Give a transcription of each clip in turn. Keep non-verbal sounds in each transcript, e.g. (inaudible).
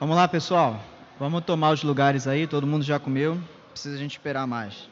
Vamos lá, pessoal. Vamos tomar os lugares aí. Todo mundo já comeu. Precisa a gente esperar mais.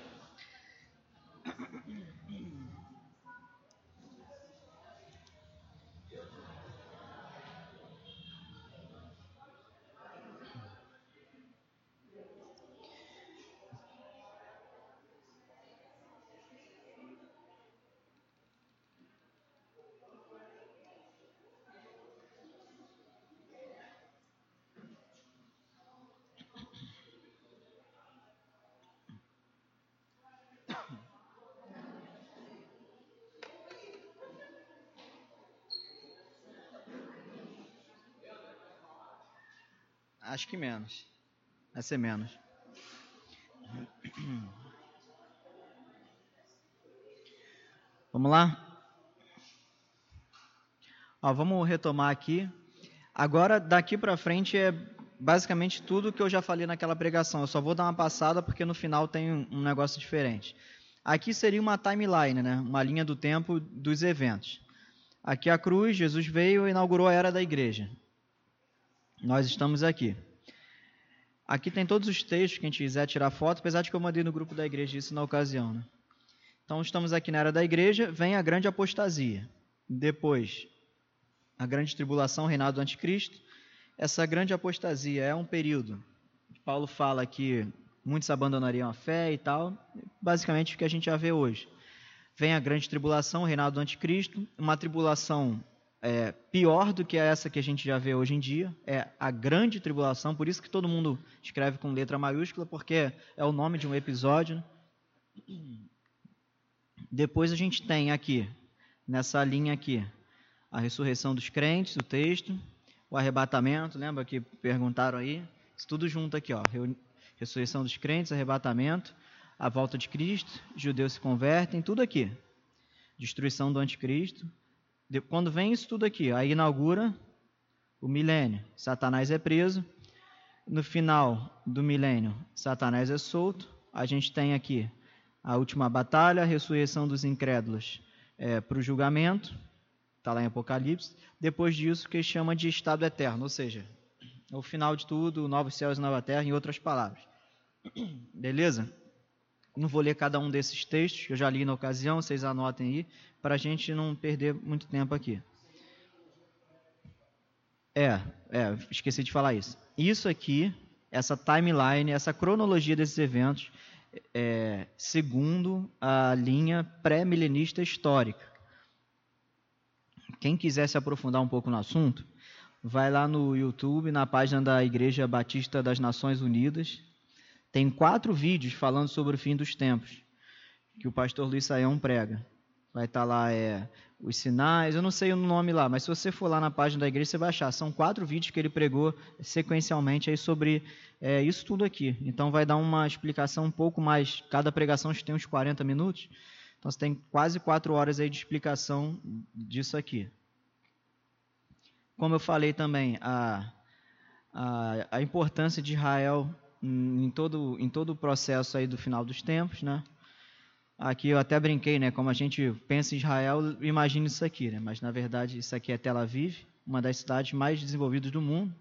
Acho que menos. Vai ser menos. (clears throat) Vamos lá? Ó, vamos retomar aqui. Agora, daqui para frente é basicamente tudo que eu já falei naquela pregação. Eu só vou dar uma passada porque no final tem um negócio diferente. Aqui seria uma timeline, né? uma linha do tempo dos eventos. Aqui a cruz, Jesus veio e inaugurou a era da igreja nós estamos aqui. Aqui tem todos os textos, quem quiser tirar foto, apesar de que eu mandei no grupo da igreja isso na ocasião. Né? Então, estamos aqui na era da igreja, vem a grande apostasia. Depois, a grande tribulação, o reinado do anticristo. Essa grande apostasia é um período que Paulo fala que muitos abandonariam a fé e tal, basicamente o que a gente já vê hoje. Vem a grande tribulação, o reinado do anticristo, uma tribulação é, pior do que essa que a gente já vê hoje em dia, é a grande tribulação, por isso que todo mundo escreve com letra maiúscula, porque é o nome de um episódio. Depois a gente tem aqui, nessa linha aqui, a ressurreição dos crentes, o texto, o arrebatamento, lembra que perguntaram aí? Isso tudo junto aqui, ó. Ressurreição dos crentes, arrebatamento, a volta de Cristo, judeus se convertem, tudo aqui. Destruição do anticristo, quando vem isso tudo aqui, aí inaugura o milênio. Satanás é preso. No final do milênio, Satanás é solto. A gente tem aqui a última batalha, a ressurreição dos incrédulos é, para o julgamento. Está lá em Apocalipse. Depois disso, que chama de estado eterno, ou seja, o final de tudo, novos céus e nova terra, em outras palavras. (clears throat) Beleza? Não vou ler cada um desses textos, que eu já li na ocasião, vocês anotem aí, para a gente não perder muito tempo aqui. É, é, esqueci de falar isso. Isso aqui, essa timeline, essa cronologia desses eventos, é, segundo a linha pré-milenista histórica. Quem quiser se aprofundar um pouco no assunto, vai lá no YouTube, na página da Igreja Batista das Nações Unidas, tem quatro vídeos falando sobre o fim dos tempos, que o pastor Luiz Saião prega. Vai estar tá lá é, os sinais, eu não sei o nome lá, mas se você for lá na página da igreja, você vai achar. São quatro vídeos que ele pregou sequencialmente aí sobre é, isso tudo aqui. Então vai dar uma explicação um pouco mais. Cada pregação tem uns 40 minutos. Então você tem quase quatro horas aí de explicação disso aqui. Como eu falei também, a, a, a importância de Israel em todo, em todo o processo aí do final dos tempos, né? Aqui eu até brinquei, né? Como a gente pensa em Israel, imagina isso aqui, né? Mas na verdade isso aqui é Tel Aviv, uma das cidades mais desenvolvidas do mundo.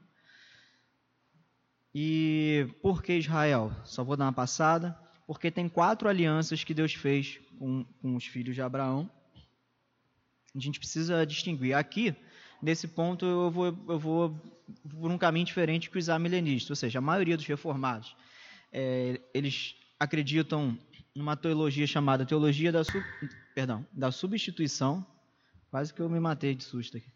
E por que Israel? Só vou dar uma passada. Porque tem quatro alianças que Deus fez com, com os filhos de Abraão. A gente precisa distinguir. Aqui, nesse ponto, eu vou, eu vou por um caminho diferente que os amilenistas, ou seja, a maioria dos reformados, é, eles acreditam numa teologia chamada teologia da, perdão, da substituição, quase que eu me matei de susto aqui,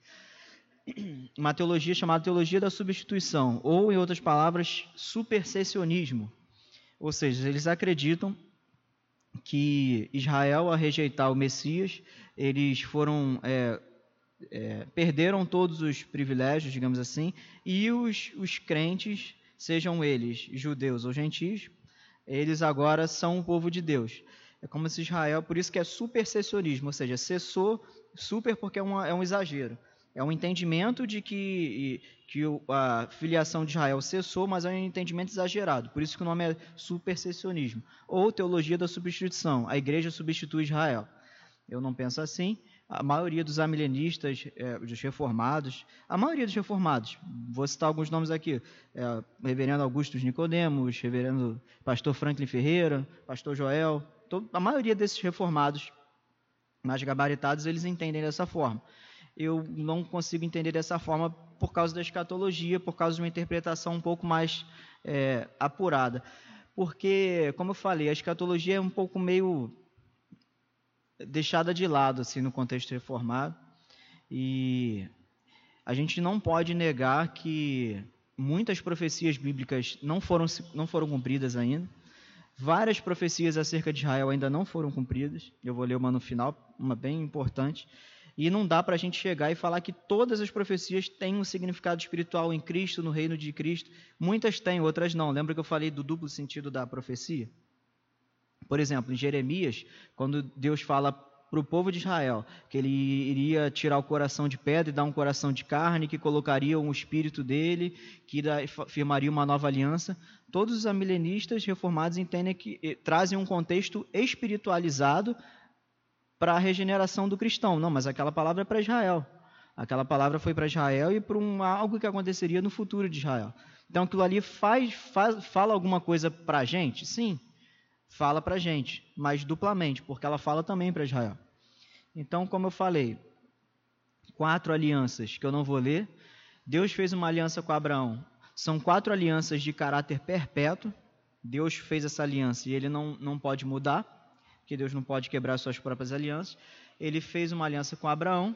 uma teologia chamada teologia da substituição, ou em outras palavras, supersessionismo, ou seja, eles acreditam que Israel, a rejeitar o Messias, eles foram é, é, perderam todos os privilégios, digamos assim, e os, os crentes, sejam eles judeus ou gentios, eles agora são o povo de Deus. É como se Israel, por isso que é supersessionismo, ou seja, cessou, super porque é, uma, é um exagero. É um entendimento de que, que a filiação de Israel cessou, mas é um entendimento exagerado. Por isso que o nome é supersessionismo. Ou teologia da substituição. A igreja substitui Israel. Eu não penso assim. A maioria dos amilenistas, é, dos reformados, a maioria dos reformados, vou citar alguns nomes aqui, é, reverendo Augusto Nicodemos, reverendo pastor Franklin Ferreira, pastor Joel, a maioria desses reformados mais gabaritados, eles entendem dessa forma. Eu não consigo entender dessa forma por causa da escatologia, por causa de uma interpretação um pouco mais é, apurada. Porque, como eu falei, a escatologia é um pouco meio deixada de lado assim no contexto reformado e a gente não pode negar que muitas profecias bíblicas não foram não foram cumpridas ainda várias profecias acerca de Israel ainda não foram cumpridas eu vou ler uma no final uma bem importante e não dá para a gente chegar e falar que todas as profecias têm um significado espiritual em Cristo, no reino de Cristo. Muitas têm, outras não. Lembra que eu falei do duplo sentido da profecia? Por exemplo, em Jeremias, quando Deus fala para o povo de Israel que ele iria tirar o coração de pedra e dar um coração de carne, que colocaria um espírito dele, que firmaria uma nova aliança. Todos os amilenistas reformados entendem que eh, trazem um contexto espiritualizado para a regeneração do cristão. Não, mas aquela palavra é para Israel. Aquela palavra foi para Israel e para um, algo que aconteceria no futuro de Israel. Então aquilo ali faz, faz fala alguma coisa para a gente? Sim, fala para a gente, mas duplamente, porque ela fala também para Israel. Então, como eu falei, quatro alianças que eu não vou ler. Deus fez uma aliança com Abraão. São quatro alianças de caráter perpétuo. Deus fez essa aliança e ele não, não pode mudar, que Deus não pode quebrar suas próprias alianças. Ele fez uma aliança com Abraão,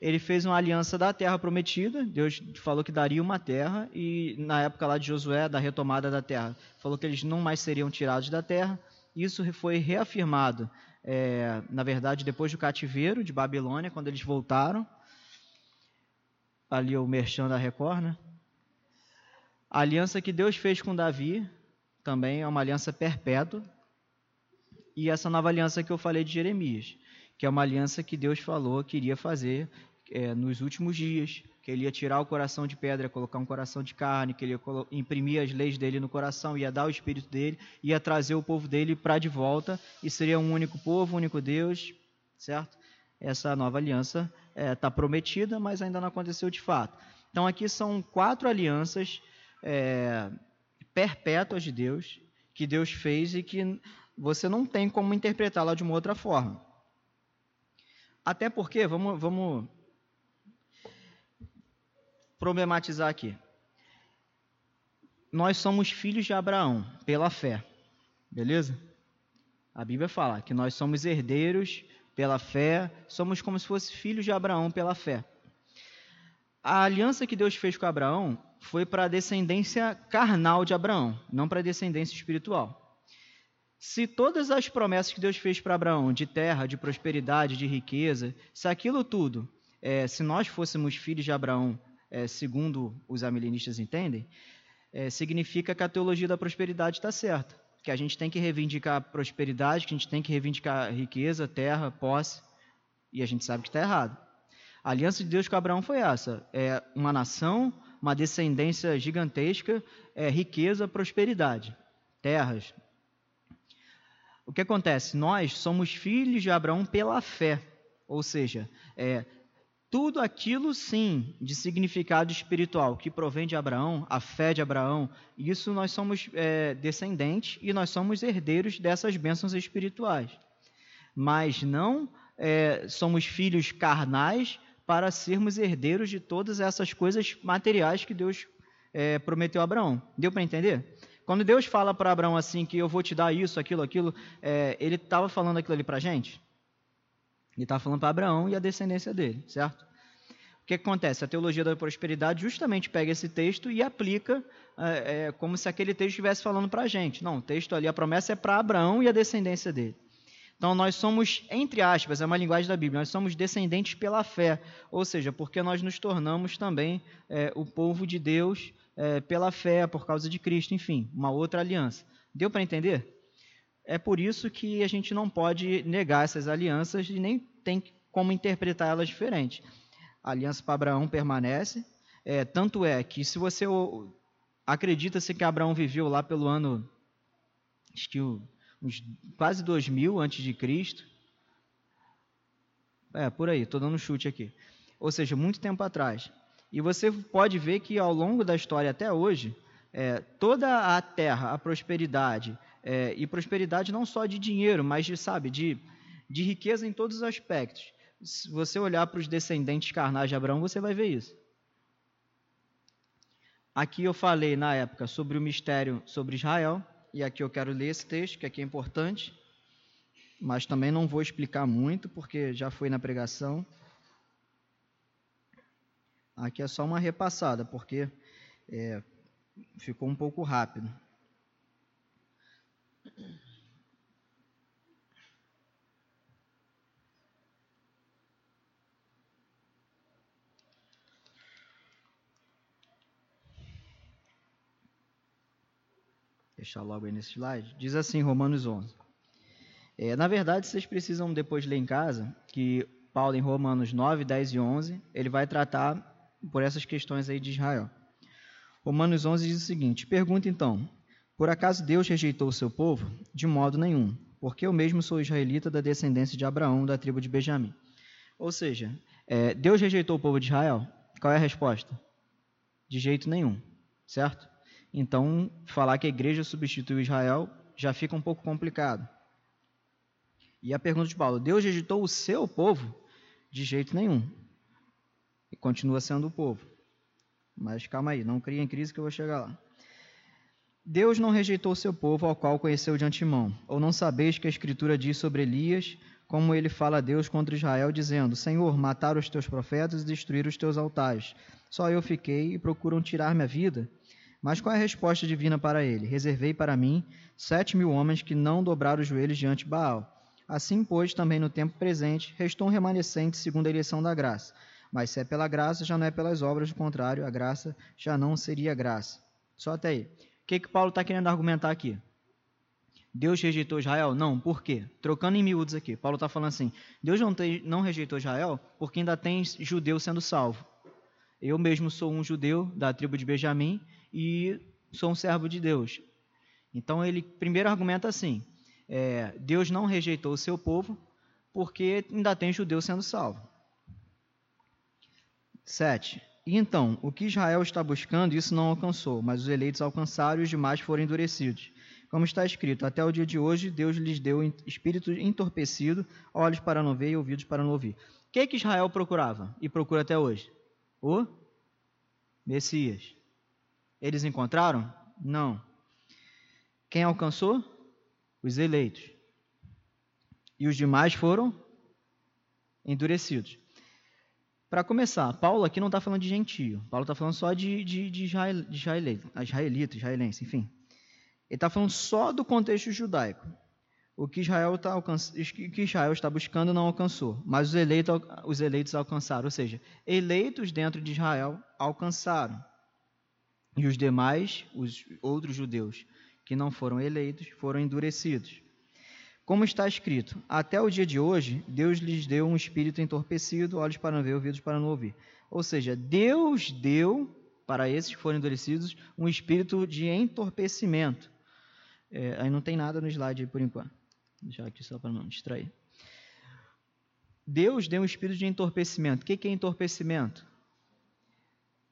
ele fez uma aliança da terra prometida. Deus falou que daria uma terra, e na época lá de Josué, da retomada da terra, falou que eles não mais seriam tirados da terra. Isso foi reafirmado, é, na verdade, depois do cativeiro de Babilônia, quando eles voltaram. Ali o merchan da Record, né? A aliança que Deus fez com Davi também é uma aliança perpétua. E essa nova aliança que eu falei de Jeremias que é uma aliança que Deus falou que iria fazer é, nos últimos dias, que ele ia tirar o coração de pedra, colocar um coração de carne, que ele ia imprimir as leis dele no coração, ia dar o espírito dele, ia trazer o povo dele para de volta e seria um único povo, um único Deus, certo? Essa nova aliança está é, tá prometida, mas ainda não aconteceu de fato. Então aqui são quatro alianças é, perpétuas de Deus que Deus fez e que você não tem como interpretá-la de uma outra forma. Até porque, vamos, vamos problematizar aqui. Nós somos filhos de Abraão pela fé, beleza? A Bíblia fala que nós somos herdeiros pela fé, somos como se fosse filhos de Abraão pela fé. A aliança que Deus fez com Abraão foi para a descendência carnal de Abraão, não para a descendência espiritual. Se todas as promessas que Deus fez para Abraão, de terra, de prosperidade, de riqueza, se aquilo tudo, é, se nós fôssemos filhos de Abraão, é, segundo os amilenistas entendem, é, significa que a teologia da prosperidade está certa. Que a gente tem que reivindicar prosperidade, que a gente tem que reivindicar riqueza, terra, posse, e a gente sabe que está errado. A aliança de Deus com Abraão foi essa: é uma nação, uma descendência gigantesca, é, riqueza, prosperidade, terras, o que acontece? Nós somos filhos de Abraão pela fé, ou seja, é, tudo aquilo sim de significado espiritual que provém de Abraão, a fé de Abraão, isso nós somos é, descendentes e nós somos herdeiros dessas bênçãos espirituais. Mas não é, somos filhos carnais para sermos herdeiros de todas essas coisas materiais que Deus é, prometeu a Abraão. Deu para entender? Quando Deus fala para Abraão assim, que eu vou te dar isso, aquilo, aquilo, é, ele estava falando aquilo ali para a gente? Ele estava falando para Abraão e a descendência dele, certo? O que acontece? A teologia da prosperidade justamente pega esse texto e aplica é, é, como se aquele texto estivesse falando para a gente. Não, o texto ali, a promessa é para Abraão e a descendência dele. Então, nós somos, entre aspas, é uma linguagem da Bíblia, nós somos descendentes pela fé, ou seja, porque nós nos tornamos também é, o povo de Deus é, pela fé, por causa de Cristo, enfim, uma outra aliança. Deu para entender? É por isso que a gente não pode negar essas alianças e nem tem como interpretar elas diferente. A aliança para Abraão permanece, é, tanto é que se você acredita-se que Abraão viveu lá pelo ano, acho que uns quase 2000 antes de Cristo, É, por aí, estou dando um chute aqui. Ou seja, muito tempo atrás. E você pode ver que ao longo da história até hoje, é, toda a terra, a prosperidade, é, e prosperidade não só de dinheiro, mas de, sabe, de, de riqueza em todos os aspectos. Se você olhar para os descendentes carnais de Abraão, você vai ver isso. Aqui eu falei na época sobre o mistério sobre Israel, e aqui eu quero ler esse texto, que aqui é importante mas também não vou explicar muito, porque já foi na pregação. Aqui é só uma repassada, porque é, ficou um pouco rápido. Deixar logo aí nesse slide. Diz assim, Romanos 11. É, na verdade, vocês precisam depois ler em casa que Paulo, em Romanos 9, 10 e 11, ele vai tratar por essas questões aí de Israel. Romanos 11 diz o seguinte: Pergunta então: Por acaso Deus rejeitou o seu povo? De modo nenhum, porque eu mesmo sou israelita da descendência de Abraão, da tribo de Benjamim. Ou seja, é, Deus rejeitou o povo de Israel? Qual é a resposta? De jeito nenhum, certo? Então, falar que a igreja substituiu Israel já fica um pouco complicado. E a pergunta de Paulo: Deus rejeitou o seu povo? De jeito nenhum. Continua sendo o povo. Mas calma aí, não crie em crise que eu vou chegar lá. Deus não rejeitou seu povo, ao qual conheceu de antemão. Ou não sabeis que a Escritura diz sobre Elias, como ele fala a Deus contra Israel, dizendo: Senhor, mataram os teus profetas e destruíram os teus altares. Só eu fiquei e procuram tirar minha vida. Mas qual é a resposta divina para ele? Reservei para mim sete mil homens que não dobraram os joelhos diante de Baal. Assim, pois, também no tempo presente, restou um remanescente segundo a eleição da graça. Mas se é pela graça, já não é pelas obras, do contrário, a graça já não seria graça. Só até aí. O que, que Paulo está querendo argumentar aqui? Deus rejeitou Israel? Não, por quê? Trocando em miúdos aqui. Paulo está falando assim: Deus não, te, não rejeitou Israel porque ainda tem judeu sendo salvo. Eu mesmo sou um judeu da tribo de Benjamim e sou um servo de Deus. Então ele primeiro argumenta assim: é, Deus não rejeitou o seu povo, porque ainda tem judeu sendo salvo. 7. E então, o que Israel está buscando, isso não alcançou, mas os eleitos alcançaram e os demais foram endurecidos. Como está escrito, até o dia de hoje, Deus lhes deu espírito entorpecido, olhos para não ver e ouvidos para não ouvir. O que, é que Israel procurava e procura até hoje? O Messias. Eles encontraram? Não. Quem alcançou? os eleitos. E os demais foram endurecidos. Para começar, Paulo aqui não está falando de gentio. Paulo está falando só de, de, de, Israel, de israelita, israelita, israelense, enfim. Ele está falando só do contexto judaico. O que Israel, tá que Israel está buscando não alcançou, mas os eleitos, os eleitos alcançaram. Ou seja, eleitos dentro de Israel alcançaram. E os demais, os outros judeus, que não foram eleitos foram endurecidos. Como está escrito, até o dia de hoje, Deus lhes deu um espírito entorpecido, olhos para não ver, ouvidos para não ouvir. Ou seja, Deus deu para esses que foram endurecidos um espírito de entorpecimento. É, aí não tem nada no slide aí por enquanto. Deixar aqui só para não distrair. Deus deu um espírito de entorpecimento. O que é entorpecimento?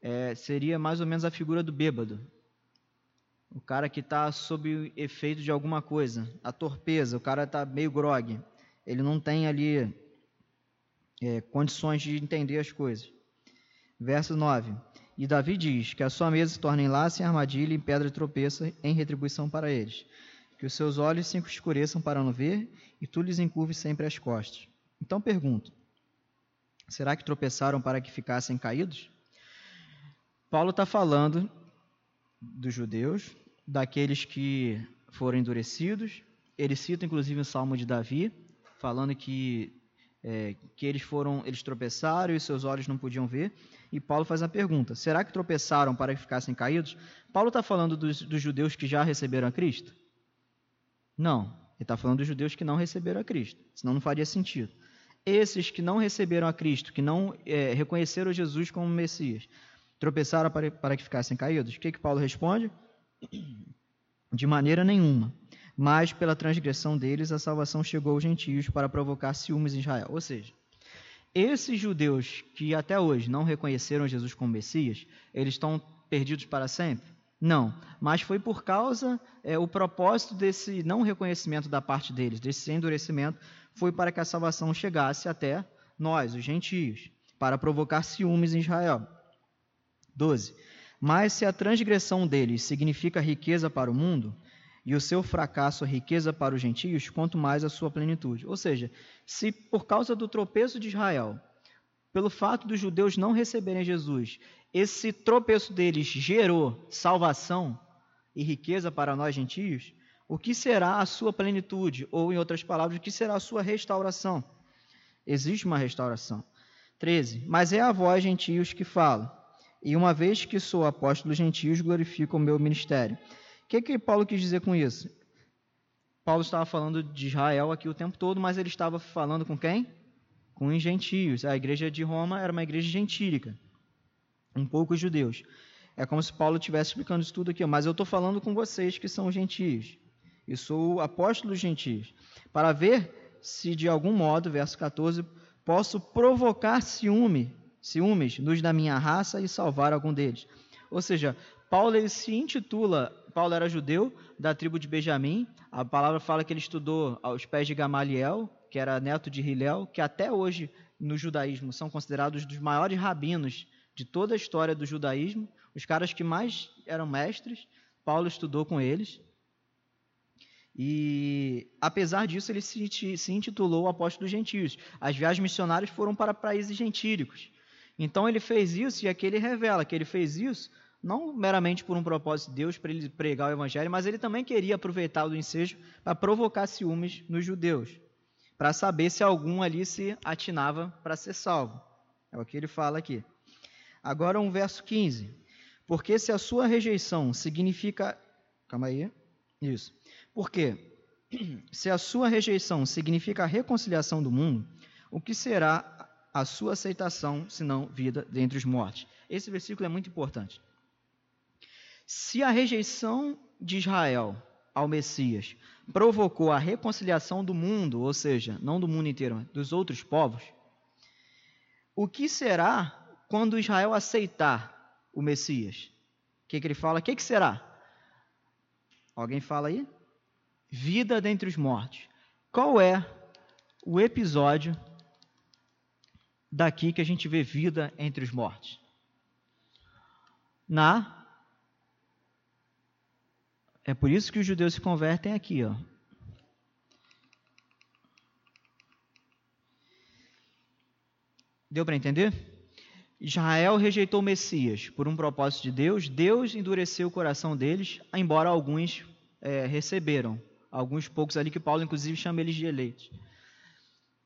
É, seria mais ou menos a figura do bêbado. O cara que está sob efeito de alguma coisa, a torpeza, o cara está meio grogue, ele não tem ali é, condições de entender as coisas. Verso 9: E Davi diz: Que a sua mesa se torne enlace em armadilha e pedra tropeça em retribuição para eles. Que os seus olhos se escureçam para não ver e tu lhes encurves sempre as costas. Então pergunto: será que tropeçaram para que ficassem caídos? Paulo está falando dos judeus, daqueles que foram endurecidos. Ele cita inclusive o Salmo de Davi, falando que é, que eles foram, eles tropeçaram e seus olhos não podiam ver. E Paulo faz a pergunta: será que tropeçaram para que ficassem caídos? Paulo está falando dos, dos, judeus que já receberam a Cristo? Não, ele está falando dos judeus que não receberam a Cristo, senão não faria sentido. Esses que não receberam a Cristo, que não é, reconheceram Jesus como Messias, tropeçaram para, para que ficassem caídos? O que, que Paulo responde? (clears throat) De maneira nenhuma. Mas pela transgressão deles a salvação chegou aos gentios para provocar ciúmes em Israel. Ou seja, esses judeus que até hoje não reconheceram Jesus como Messias, eles estão perdidos para sempre? Não, mas foi por causa, é, o propósito desse não reconhecimento da parte deles, desse endurecimento, foi para que a salvação chegasse até nós, os gentios, para provocar ciúmes em Israel. 12. Mas se a transgressão deles significa riqueza para o mundo, e o seu fracasso riqueza para os gentios, quanto mais a sua plenitude. Ou seja, se por causa do tropeço de Israel, pelo fato dos judeus não receberem Jesus, esse tropeço deles gerou salvação e riqueza para nós gentios, o que será a sua plenitude? Ou, em outras palavras, o que será a sua restauração? Existe uma restauração. 13. Mas é a vós, gentios, que falo. E uma vez que sou apóstolo dos gentios, glorifico o meu ministério. O que, que Paulo quis dizer com isso? Paulo estava falando de Israel aqui o tempo todo, mas ele estava falando com quem? Com os gentios. A igreja de Roma era uma igreja gentílica, um pouco judeus. É como se Paulo estivesse explicando isso tudo aqui, mas eu estou falando com vocês que são gentios. E sou apóstolo dos gentios. Para ver se de algum modo, verso 14, posso provocar ciúme, ciúmes nos da minha raça e salvar algum deles. Ou seja, Paulo ele se intitula, Paulo era judeu da tribo de Benjamim. A palavra fala que ele estudou aos pés de Gamaliel, que era neto de Hilel, que até hoje no judaísmo são considerados dos maiores rabinos de toda a história do judaísmo, os caras que mais eram mestres. Paulo estudou com eles. E, apesar disso, ele se, intitulou apóstolo dos gentios. As viagens missionárias foram para países gentílicos. Então, ele fez isso, e aqui ele revela que ele fez isso não meramente por um propósito de Deus para ele pregar o evangelho, mas ele também queria aproveitar o ensejo para provocar ciúmes nos judeus, para saber se algum ali se atinava para ser salvo. É o que ele fala aqui. Agora um verso 15. Porque se a sua rejeição significa. Calma aí. Isso. Porque (clears throat) se a sua rejeição significa a reconciliação do mundo, o que será a sua aceitação, senão vida dentre os mortos? Esse versículo é muito importante. Se a rejeição de Israel ao Messias provocou a reconciliação do mundo, ou seja, não do mundo inteiro, mas dos outros povos, o que será quando Israel aceitar o Messias? O que, que ele fala? O que, que será? Alguém fala aí? Vida dentre os mortos. Qual é o episódio daqui que a gente vê vida entre os mortos? Na é por isso que os judeus se convertem aqui, ó. Deu para entender? Israel rejeitou Messias por um propósito de Deus. Deus endureceu o coração deles, embora alguns é, receberam. Alguns poucos ali que Paulo, inclusive, chama eles de eleitos.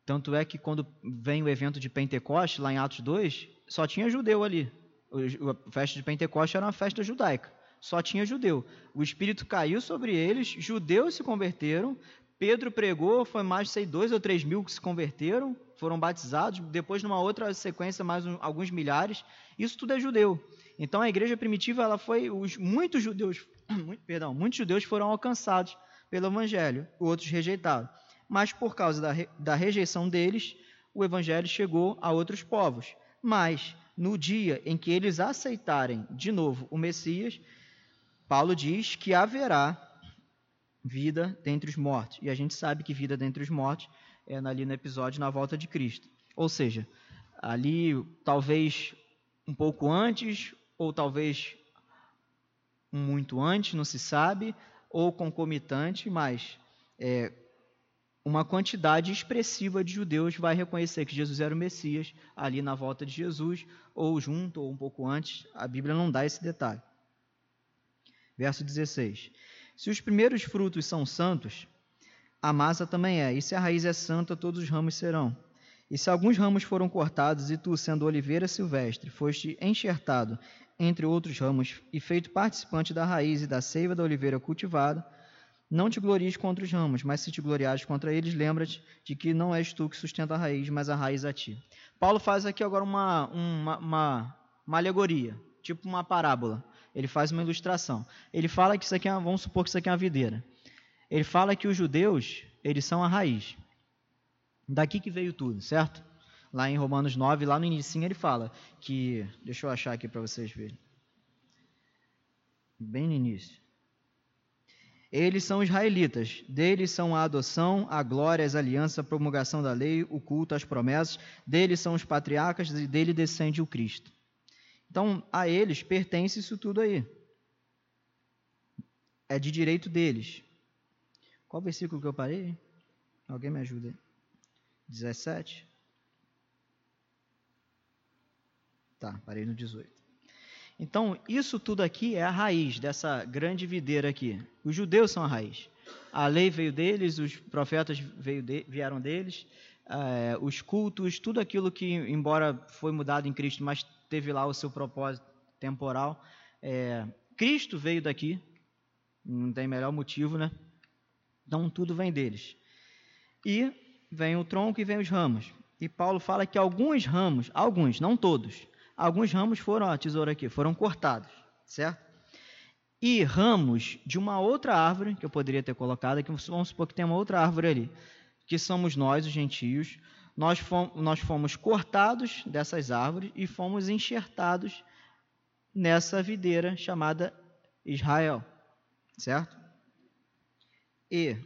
Tanto é que quando vem o evento de Pentecoste, lá em Atos 2, só tinha judeu ali. A festa de Pentecoste era uma festa judaica só tinha judeu. O Espírito caiu sobre eles, judeus se converteram, Pedro pregou, foi mais de sei, dois ou três mil que se converteram, foram batizados, depois numa outra sequência mais um, alguns milhares. Isso tudo é judeu. Então a igreja primitiva, ela foi os muitos judeus, (coughs) muito, perdão, muitos judeus foram alcançados pelo evangelho, outros rejeitados. Mas por causa da, da rejeição deles, o evangelho chegou a outros povos. Mas no dia em que eles aceitarem de novo o Messias, Paulo diz que haverá vida dentre os mortos. E a gente sabe que vida dentre os mortos é ali no episódio na volta de Cristo. Ou seja, ali talvez um pouco antes, ou talvez muito antes, não se sabe, ou concomitante, mas é, uma quantidade expressiva de judeus vai reconhecer que Jesus era o Messias ali na volta de Jesus, ou junto, ou um pouco antes. A Bíblia não dá esse detalhe. Verso 16: Se os primeiros frutos são santos, a massa também é, e se a raiz é santa, todos os ramos serão. E se alguns ramos foram cortados, e tu, sendo oliveira silvestre, foste enxertado entre outros ramos e feito participante da raiz e da seiva da oliveira cultivada, não te glories contra os ramos, mas se te gloriares contra eles, lembra-te de que não és tu que sustenta a raiz, mas a raiz a ti. Paulo faz aqui agora uma, uma, uma, uma alegoria, tipo uma parábola. Ele faz uma ilustração. Ele fala que isso aqui é, vamos supor que isso aqui é uma videira. Ele fala que os judeus, eles são a raiz. Daqui que veio tudo, certo? Lá em Romanos 9, lá no início ele fala que, deixa eu achar aqui para vocês verem. Bem no início. Eles são israelitas, deles são a adoção, a glória, as alianças, a promulgação da lei, o culto, as promessas, deles são os patriarcas e dele descende o Cristo. Então, a eles pertence isso tudo aí. É de direito deles. Qual versículo que eu parei? Alguém me ajuda aí. 17? Tá, parei no 18. Então, isso tudo aqui é a raiz dessa grande videira aqui. Os judeus são a raiz. A lei veio deles, os profetas de, vieram deles, é, os cultos, tudo aquilo que, embora foi mudado em Cristo, mas teve lá o seu propósito temporal. É, Cristo veio daqui, não tem melhor motivo, né? Então, tudo vem deles. E vem o tronco e vem os ramos. E Paulo fala que alguns ramos, alguns, não todos, alguns ramos foram, a tesoura aqui, foram cortados, certo? E ramos de uma outra árvore, que eu poderia ter colocado aqui, vamos supor que tem uma outra árvore ali, que somos nós, os gentios, nós nós fomos cortados dessas árvores e fomos enxertados nessa videira chamada Israel, certo? E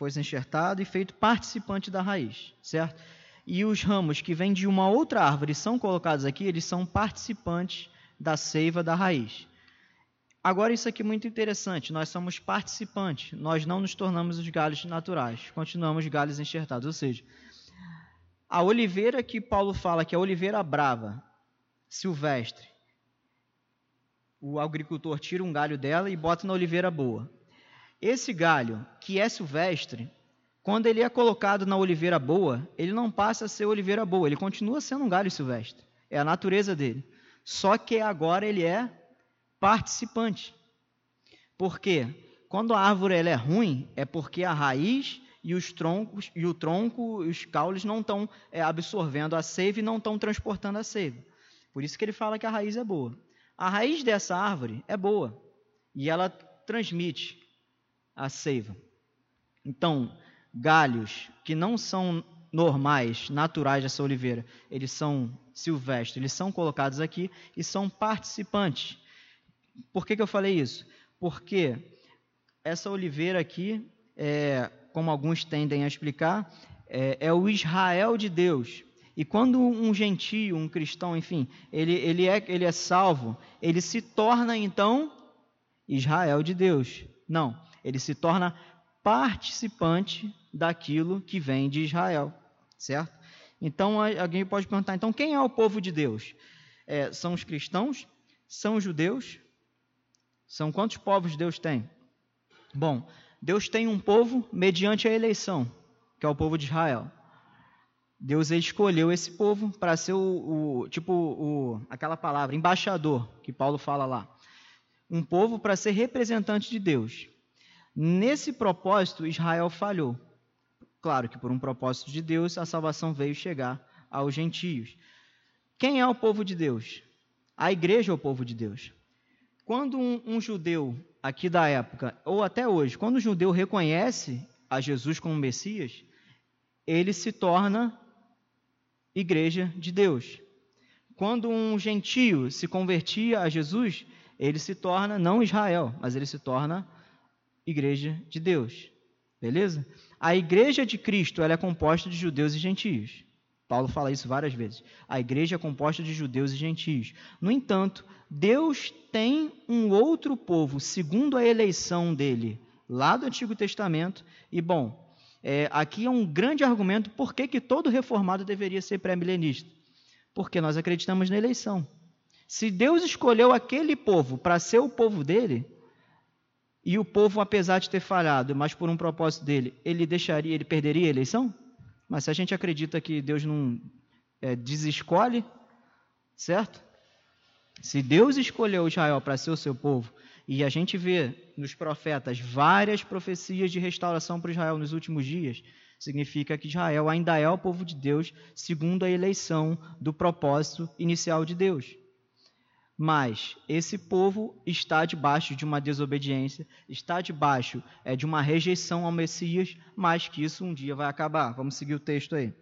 foi enxertado e feito participante da raiz, certo? E os ramos que vêm de uma outra árvore são colocados aqui, eles são participantes da seiva da raiz. Agora, isso aqui é muito interessante. Nós somos participantes, nós não nos tornamos os galhos naturais, continuamos galhos enxertados. Ou seja, a oliveira que Paulo fala que é a oliveira brava, silvestre, o agricultor tira um galho dela e bota na oliveira boa. Esse galho, que é silvestre, quando ele é colocado na oliveira boa, ele não passa a ser oliveira boa, ele continua sendo um galho silvestre. É a natureza dele. Só que agora ele é participante. Por quê? Quando a árvore ela é ruim, é porque a raiz e os troncos e o tronco, os caules não estão é, absorvendo a seiva e não estão transportando a seiva. Por isso que ele fala que a raiz é boa. A raiz dessa árvore é boa e ela transmite a seiva. Então, galhos que não são normais, naturais dessa oliveira, eles são silvestres, eles são colocados aqui e são participantes. Por que, que eu falei isso? Porque essa oliveira aqui, é, como alguns tendem a explicar, é, é, o Israel de Deus. E quando um gentio, um cristão, enfim, ele, ele, é, ele é salvo, ele se torna então Israel de Deus. Não, ele se torna participante daquilo que vem de Israel, certo? Então alguém pode perguntar: então quem é o povo de Deus? É, são os cristãos? São os judeus? São quantos povos Deus tem? Bom, Deus tem um povo mediante a eleição, que é o povo de Israel. Deus escolheu esse povo para ser o, o tipo o, aquela palavra embaixador que Paulo fala lá, um povo para ser representante de Deus. Nesse propósito, Israel falhou. Claro que por um propósito de Deus, a salvação veio chegar aos gentios. Quem é o povo de Deus? A igreja é o povo de Deus. Quando um, um judeu aqui da época, ou até hoje, quando o judeu reconhece a Jesus como Messias, ele se torna igreja de Deus. Quando um gentio se convertia a Jesus, ele se torna não Israel, mas ele se torna igreja de Deus. Beleza? A igreja de Cristo ela é composta de judeus e gentios. Paulo fala isso várias vezes. A igreja é composta de judeus e gentios. No entanto, Deus tem um outro povo, segundo a eleição dele, lá do Antigo Testamento. E, bom, é, aqui é um grande argumento por que, que todo reformado deveria ser pré-milenista. Porque nós acreditamos na eleição. Se Deus escolheu aquele povo para ser o povo dele, e o povo, apesar de ter falhado, mas por um propósito dele, ele deixaria, ele perderia a eleição? Mas se a gente acredita que Deus não é, desescolhe, certo? Se Deus escolheu Israel para ser o seu povo, e a gente vê nos profetas várias profecias de restauração para Israel nos últimos dias, significa que Israel ainda é o povo de Deus, segundo a eleição do propósito inicial de Deus. Mas esse povo está debaixo de uma desobediência, está debaixo é, de uma rejeição ao Messias, mas que isso um dia vai acabar. Vamos seguir o texto aí.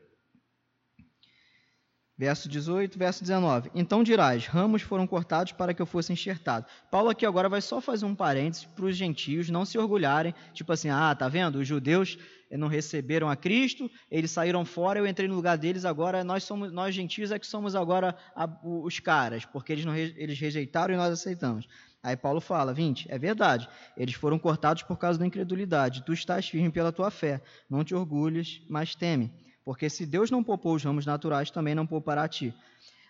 Verso 18, verso 19. Então dirás: ramos foram cortados para que eu fosse enxertado. Paulo aqui agora vai só fazer um parênteses para os gentios não se orgulharem, tipo assim, ah, tá vendo? Os judeus eh, não receberam a Cristo, eles saíram fora, eu entrei no lugar deles, agora nós somos, nós gentios é que somos agora a, os caras, porque eles, não, eles rejeitaram e nós aceitamos. Aí Paulo fala, 20, é verdade, eles foram cortados por causa da incredulidade, tu estás firme pela tua fé, não te orgulhes, mas teme. Porque se Deus não poupou os ramos naturais, também não poupará a ti.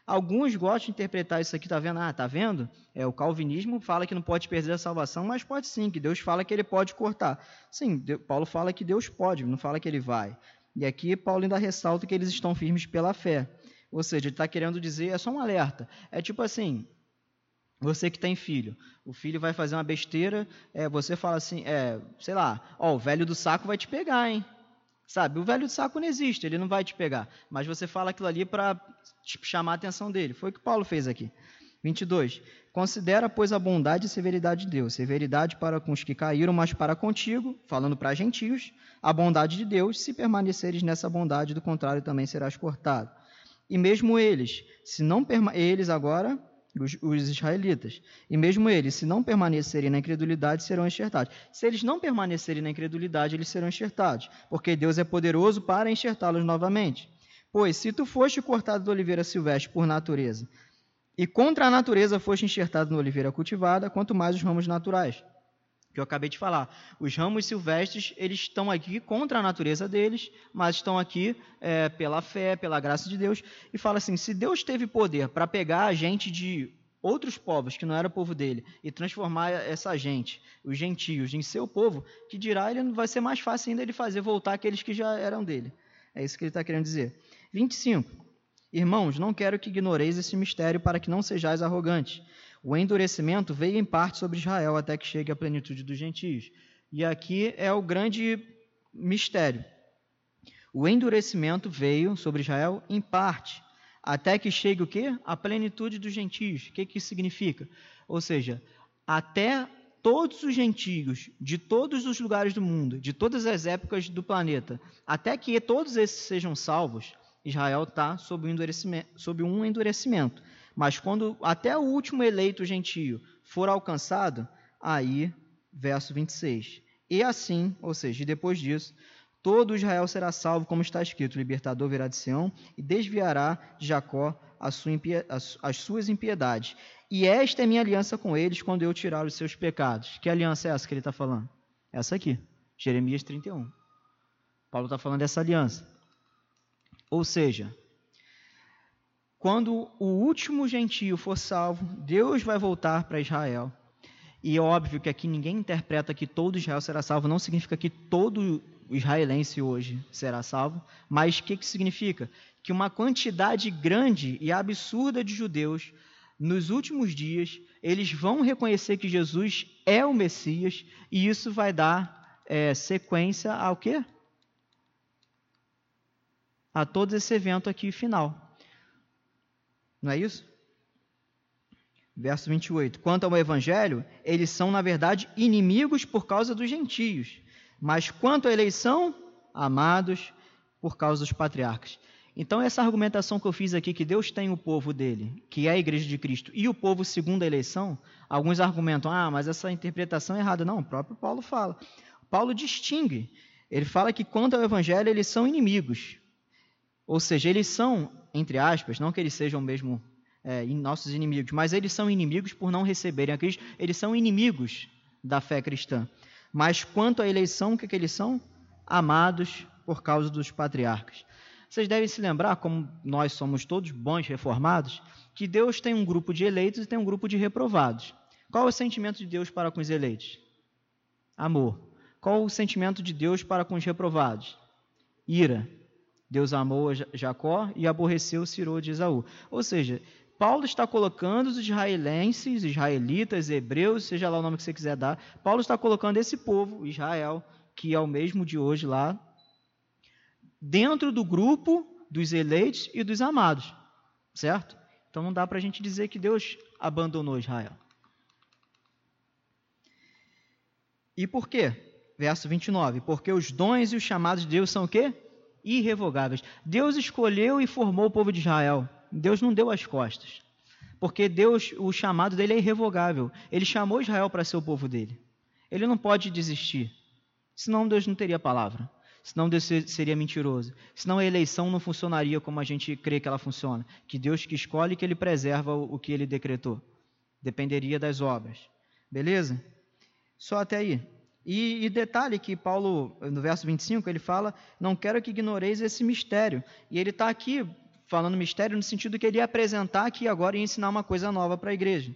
Alguns gostam de interpretar isso aqui, tá vendo? Ah, tá vendo? É, o calvinismo fala que não pode perder a salvação, mas pode sim, que Deus fala que ele pode cortar. Sim, Paulo fala que Deus pode, não fala que ele vai. E aqui Paulo ainda ressalta que eles estão firmes pela fé. Ou seja, ele está querendo dizer, é só um alerta. É tipo assim, você que tem filho, o filho vai fazer uma besteira, é, você fala assim, é, sei lá, ó, o velho do saco vai te pegar, hein? Sabe, o velho saco não existe, ele não vai te pegar. Mas você fala aquilo ali para tipo, chamar a atenção dele. Foi o que Paulo fez aqui. 22. Considera, pois, a bondade e severidade de Deus. Severidade para com os que caíram, mas para contigo, falando para gentios, a bondade de Deus, se permaneceres nessa bondade, do contrário também serás cortado. E mesmo eles, se não eles agora os, os, israelitas. E mesmo eles, se não permanecerem na incredulidade, serão enxertados. Se eles não permanecerem na incredulidade, eles serão enxertados, porque Deus é poderoso para enxertá-los novamente. Pois, se tu foste cortado da oliveira silvestre por natureza, e contra a natureza foste enxertado na oliveira cultivada, quanto mais os ramos naturais. Que eu acabei de falar. Os ramos silvestres, eles estão aqui contra a natureza deles, mas estão aqui é, pela fé, pela graça de Deus. E fala assim: se Deus teve poder para pegar a gente de outros povos que não era povo dele e transformar essa gente, os gentios, em seu povo, que dirá ele vai ser mais fácil ainda ele fazer voltar aqueles que já eram dele. É isso que ele está querendo dizer. 25. Irmãos, não quero que ignoreis esse mistério para que não sejais arrogantes. O endurecimento veio em parte sobre Israel até que chegue a plenitude dos gentios. E aqui é o grande mistério. O endurecimento veio sobre Israel em parte até que chegue o quê? A plenitude dos gentios. O que, que isso significa? Ou seja, até todos os gentios de todos os lugares do mundo, de todas as épocas do planeta, até que todos esses sejam salvos, Israel está sob, um sob um endurecimento. Mas quando até o último eleito gentio for alcançado, aí, verso 26. E assim, ou seja, depois disso, Todo Israel será salvo, como está escrito: o libertador virá de Sião e desviará de Jacó as suas impiedades. E esta é minha aliança com eles quando eu tirar os seus pecados. Que aliança é essa que ele está falando? Essa aqui, Jeremias 31. Paulo está falando dessa aliança. Ou seja, quando o último gentio for salvo, Deus vai voltar para Israel. E é óbvio que aqui ninguém interpreta que todo Israel será salvo, não significa que todo israelense hoje será salvo, mas o que, que significa? Que uma quantidade grande e absurda de judeus, nos últimos dias, eles vão reconhecer que Jesus é o Messias, e isso vai dar é, sequência ao quê? A todo esse evento aqui final. Não é isso? Verso 28. Quanto ao Evangelho, eles são, na verdade, inimigos por causa dos gentios mas quanto à eleição, amados por causa dos patriarcas. Então, essa argumentação que eu fiz aqui, que Deus tem o povo dele, que é a igreja de Cristo, e o povo segundo a eleição, alguns argumentam, ah, mas essa interpretação é errada. Não, o próprio Paulo fala. Paulo distingue. Ele fala que quanto ao evangelho, eles são inimigos. Ou seja, eles são, entre aspas, não que eles sejam mesmo é, nossos inimigos, mas eles são inimigos por não receberem a Cristo, eles são inimigos da fé cristã. Mas quanto à eleição, o que, que eles são? Amados por causa dos patriarcas. Vocês devem se lembrar, como nós somos todos bons reformados, que Deus tem um grupo de eleitos e tem um grupo de reprovados. Qual é o sentimento de Deus para com os eleitos? Amor. Qual o sentimento de Deus para com os reprovados? Ira. Deus amou Jacó e aborreceu Ciro de Esaú. Ou seja, Paulo está colocando os israelenses, israelitas, hebreus, seja lá o nome que você quiser dar, Paulo está colocando esse povo, Israel, que é o mesmo de hoje lá, dentro do grupo dos eleitos e dos amados, certo? Então Então não dá para a gente dizer que Deus abandonou Israel. E por quê? Verso 29. Porque os dons e os chamados de Deus são o quê? Irrevogáveis. Deus escolheu e formou o povo de Israel. Deus não deu as costas. Porque Deus, o chamado dele é irrevogável. Ele chamou Israel para ser o povo dele. Ele não pode desistir. Senão Deus não teria palavra. Senão Deus seria mentiroso. Senão a eleição não funcionaria como a gente crê que ela funciona. Que Deus que escolhe que ele preserva o que ele decretou. Dependeria das obras. Beleza? Só até aí. E, e, detalhe que Paulo, no verso 25, ele fala: Não quero que ignoreis esse mistério. E ele está aqui falando mistério no sentido que ele ia apresentar aqui agora e ensinar uma coisa nova para a igreja.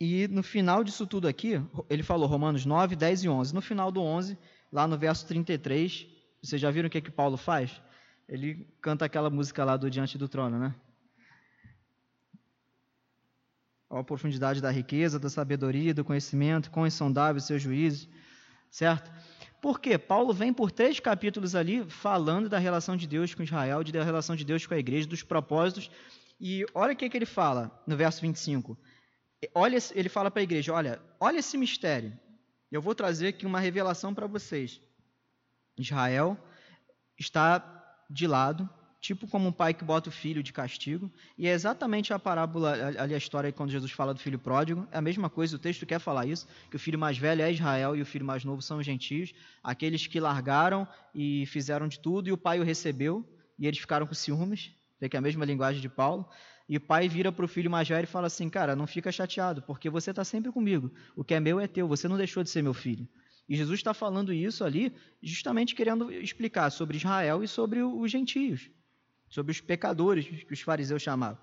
E no final disso tudo aqui, ele falou Romanos 9, 10 e 11. No final do 11, lá no verso 33, vocês já viram o que, que Paulo faz? Ele canta aquela música lá do Diante do Trono, né? A profundidade da riqueza, da sabedoria, do conhecimento, quão insondável seus juízos, certo? Porque Paulo vem por três capítulos ali falando da relação de Deus com Israel, da relação de Deus com a igreja, dos propósitos. E olha o que, que ele fala no verso 25. Olha, ele fala para a igreja: olha, olha esse mistério. Eu vou trazer aqui uma revelação para vocês. Israel está de lado, tipo como um pai que bota o filho de castigo, e é exatamente a parábola, ali a história quando Jesus fala do filho pródigo, é a mesma coisa, o texto quer falar isso, que o filho mais velho é Israel e o filho mais novo são os gentios, aqueles que largaram e fizeram de tudo, e o pai o recebeu, e eles ficaram com ciúmes, vê que é a mesma linguagem de Paulo, e o pai vira para o filho mais velho e fala assim, cara, não fica chateado, porque você está sempre comigo, o que é meu é teu, você não deixou de ser meu filho. E Jesus está falando isso ali, justamente querendo explicar sobre Israel e sobre os gentios sobre os pecadores que os fariseus chamavam.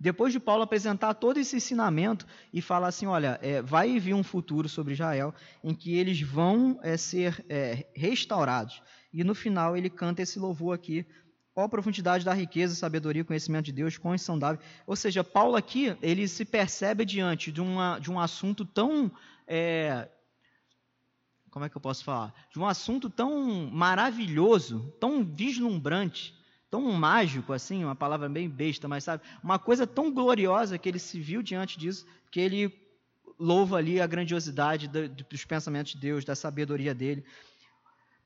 Depois de Paulo apresentar todo esse ensinamento e falar assim: olha, é, vai vir um futuro sobre Israel em que eles vão é, ser é, restaurados. E no final ele canta esse louvor aqui. Qual a profundidade da riqueza, sabedoria e conhecimento de Deus, quão insondável. Ou seja, Paulo aqui, ele se percebe diante de, uma, de um assunto tão. É, como é que eu posso falar? De um assunto tão maravilhoso, tão vislumbrante, tão mágico assim, uma palavra bem besta, mas sabe, uma coisa tão gloriosa que ele se viu diante disso, que ele louva ali a grandiosidade dos pensamentos de Deus, da sabedoria dele.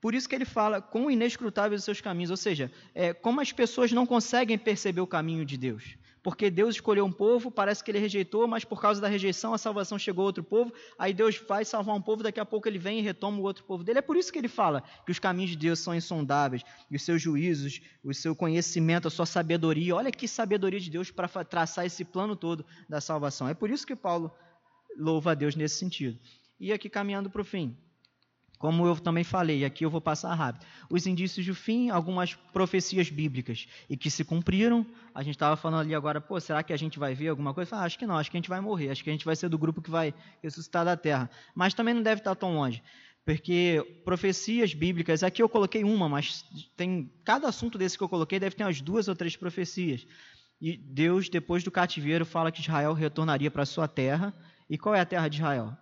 Por isso que ele fala quão inescrutáveis os seus caminhos, ou seja, é, como as pessoas não conseguem perceber o caminho de Deus. Porque Deus escolheu um povo, parece que ele rejeitou, mas por causa da rejeição a salvação chegou a outro povo, aí Deus vai salvar um povo, daqui a pouco ele vem e retoma o outro povo dele. É por isso que ele fala que os caminhos de Deus são insondáveis, e os seus juízos, o seu conhecimento, a sua sabedoria. Olha que sabedoria de Deus para traçar esse plano todo da salvação. É por isso que Paulo louva a Deus nesse sentido. E aqui caminhando para o fim. Como eu também falei, aqui eu vou passar rápido. Os indícios do fim, algumas profecias bíblicas e que se cumpriram. A gente estava falando ali agora, pô, será que a gente vai ver alguma coisa? Ah, acho que não, acho que a gente vai morrer, acho que a gente vai ser do grupo que vai ressuscitar da terra. Mas também não deve estar tão longe. Porque profecias bíblicas, aqui eu coloquei uma, mas tem cada assunto desse que eu coloquei deve ter umas duas ou três profecias. E Deus, depois do cativeiro, fala que Israel retornaria para sua terra. E qual é a terra de Israel?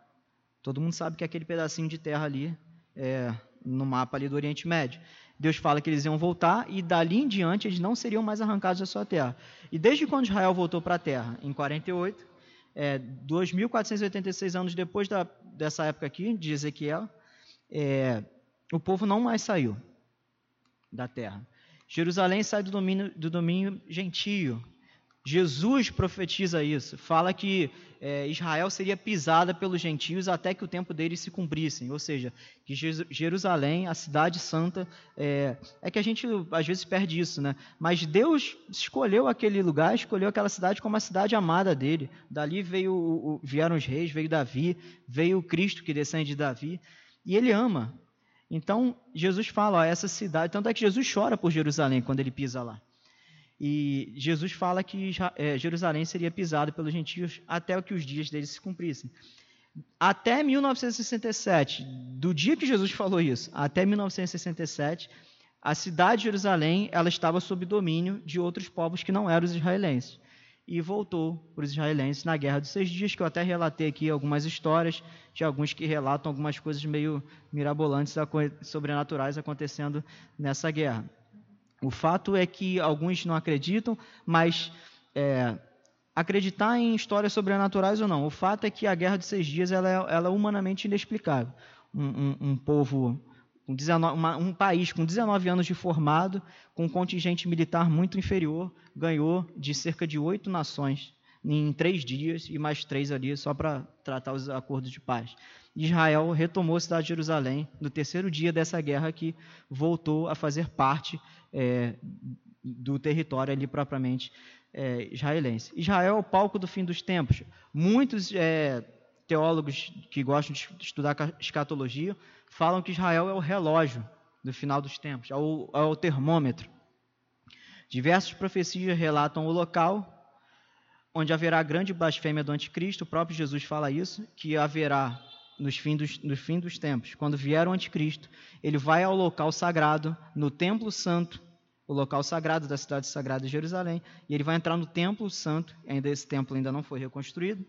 Todo mundo sabe que é aquele pedacinho de terra ali é, no mapa ali do Oriente Médio. Deus fala que eles iam voltar e dali em diante eles não seriam mais arrancados da sua terra. E desde quando Israel voltou para a terra? Em 48, é, 2.486 anos depois da, dessa época aqui, de Ezequiel, é, o povo não mais saiu da terra. Jerusalém sai do domínio, do domínio gentio, Jesus profetiza isso, fala que é, Israel seria pisada pelos gentios até que o tempo deles se cumprissem, ou seja, que Jerusalém, a cidade santa, é, é, que a gente às vezes perde isso, né? Mas Deus escolheu aquele lugar, escolheu aquela cidade como a cidade amada dele. Dali veio, o, vieram os reis, veio Davi, veio o Cristo que descende de Davi, e ele ama. Então Jesus fala, ó, essa cidade, tanto é que Jesus chora por Jerusalém quando ele pisa lá. E Jesus fala que é, Jerusalém seria pisada pelos gentios até que os dias deles se cumprissem. Até 1967, do dia que Jesus falou isso, até 1967, a cidade de Jerusalém ela estava sob domínio de outros povos que não eram os israelenses. E voltou para os israelenses na Guerra dos Seis Dias, que eu até relatei aqui algumas histórias de alguns que relatam algumas coisas meio mirabolantes, sobrenaturais acontecendo nessa guerra. O fato é que alguns não acreditam, mas é, acreditar em histórias sobrenaturais ou não, o fato é que a Guerra de Seis Dias ela é, ela é humanamente inexplicável. Um, um, um povo, com 19, uma, um país com 19 anos de formado, com um contingente militar muito inferior, ganhou de cerca de oito nações em três dias e mais três ali só para tratar os acordos de paz. Israel retomou a cidade de Jerusalém no terceiro dia dessa guerra que voltou a fazer parte é, do território ali propriamente é, israelense. Israel é o palco do fim dos tempos. Muitos é, teólogos que gostam de estudar escatologia falam que Israel é o relógio do final dos tempos, é o, é o termômetro. Diversas profecias relatam o local onde haverá grande blasfêmia do anticristo. O próprio Jesus fala isso, que haverá nos fins dos, no fim dos tempos, quando vier o anticristo, ele vai ao local sagrado, no templo santo, o local sagrado da cidade sagrada de Jerusalém, e ele vai entrar no templo santo, ainda esse templo ainda não foi reconstruído,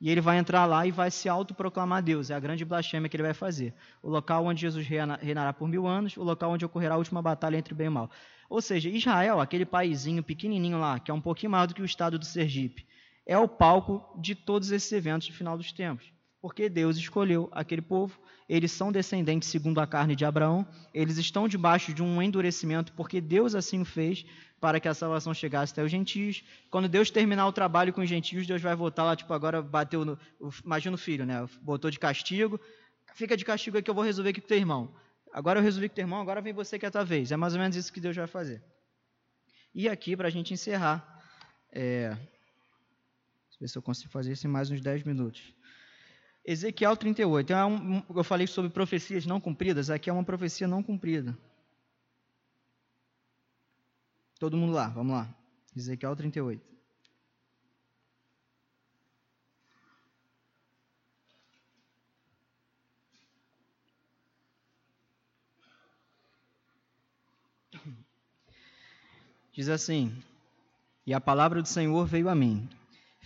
e ele vai entrar lá e vai se autoproclamar Deus, é a grande blasfêmia que ele vai fazer. O local onde Jesus reinará por mil anos, o local onde ocorrerá a última batalha entre o bem e o mal. Ou seja, Israel, aquele paizinho pequenininho lá, que é um pouquinho maior do que o estado do Sergipe, é o palco de todos esses eventos de final dos tempos. Porque Deus escolheu aquele povo, eles são descendentes segundo a carne de Abraão, eles estão debaixo de um endurecimento, porque Deus assim o fez, para que a salvação chegasse até os gentios. Quando Deus terminar o trabalho com os gentios, Deus vai voltar lá, tipo, agora bateu no. Imagina o filho, né? Botou de castigo, fica de castigo aqui, eu vou resolver aqui com teu irmão. Agora eu resolvi com teu irmão, agora vem você que é a tua vez. É mais ou menos isso que Deus vai fazer. E aqui, para a gente encerrar, é... Deixa eu ver se eu consigo fazer isso em mais uns 10 minutos. Ezequiel 38. É eu falei sobre profecias não cumpridas, aqui é uma profecia não cumprida. Todo mundo lá, vamos lá. Ezequiel 38. Diz assim: E a palavra do Senhor veio a mim: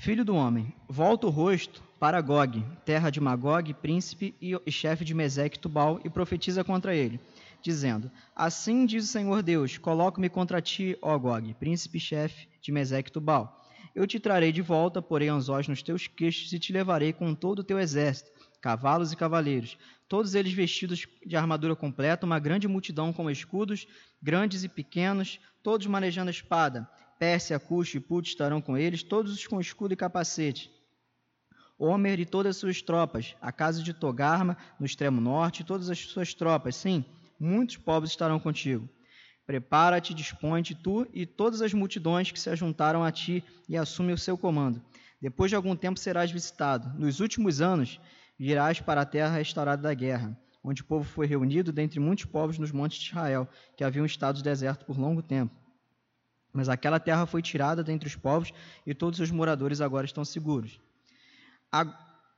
Filho do homem, volta o rosto para Gog, terra de Magog, príncipe e chefe de Meseque Tubal, e profetiza contra ele, dizendo: Assim diz o Senhor Deus: Coloco-me contra ti, ó Gog, príncipe e chefe de Meseque Tubal. Eu te trarei de volta, porei anzóis nos teus queixos e te levarei com todo o teu exército, cavalos e cavaleiros, todos eles vestidos de armadura completa, uma grande multidão com escudos, grandes e pequenos, todos manejando espada. Pérsia, Cush e Put estarão com eles, todos com escudo e capacete. Homer e todas as suas tropas, a casa de Togarma, no extremo norte, todas as suas tropas, sim, muitos povos estarão contigo. Prepara-te, dispõe-te, tu e todas as multidões que se ajuntaram a ti, e assume o seu comando. Depois de algum tempo serás visitado. Nos últimos anos, virás para a terra restaurada da guerra, onde o povo foi reunido dentre muitos povos nos montes de Israel, que haviam estado deserto por longo tempo. Mas aquela terra foi tirada dentre os povos, e todos os moradores agora estão seguros. A...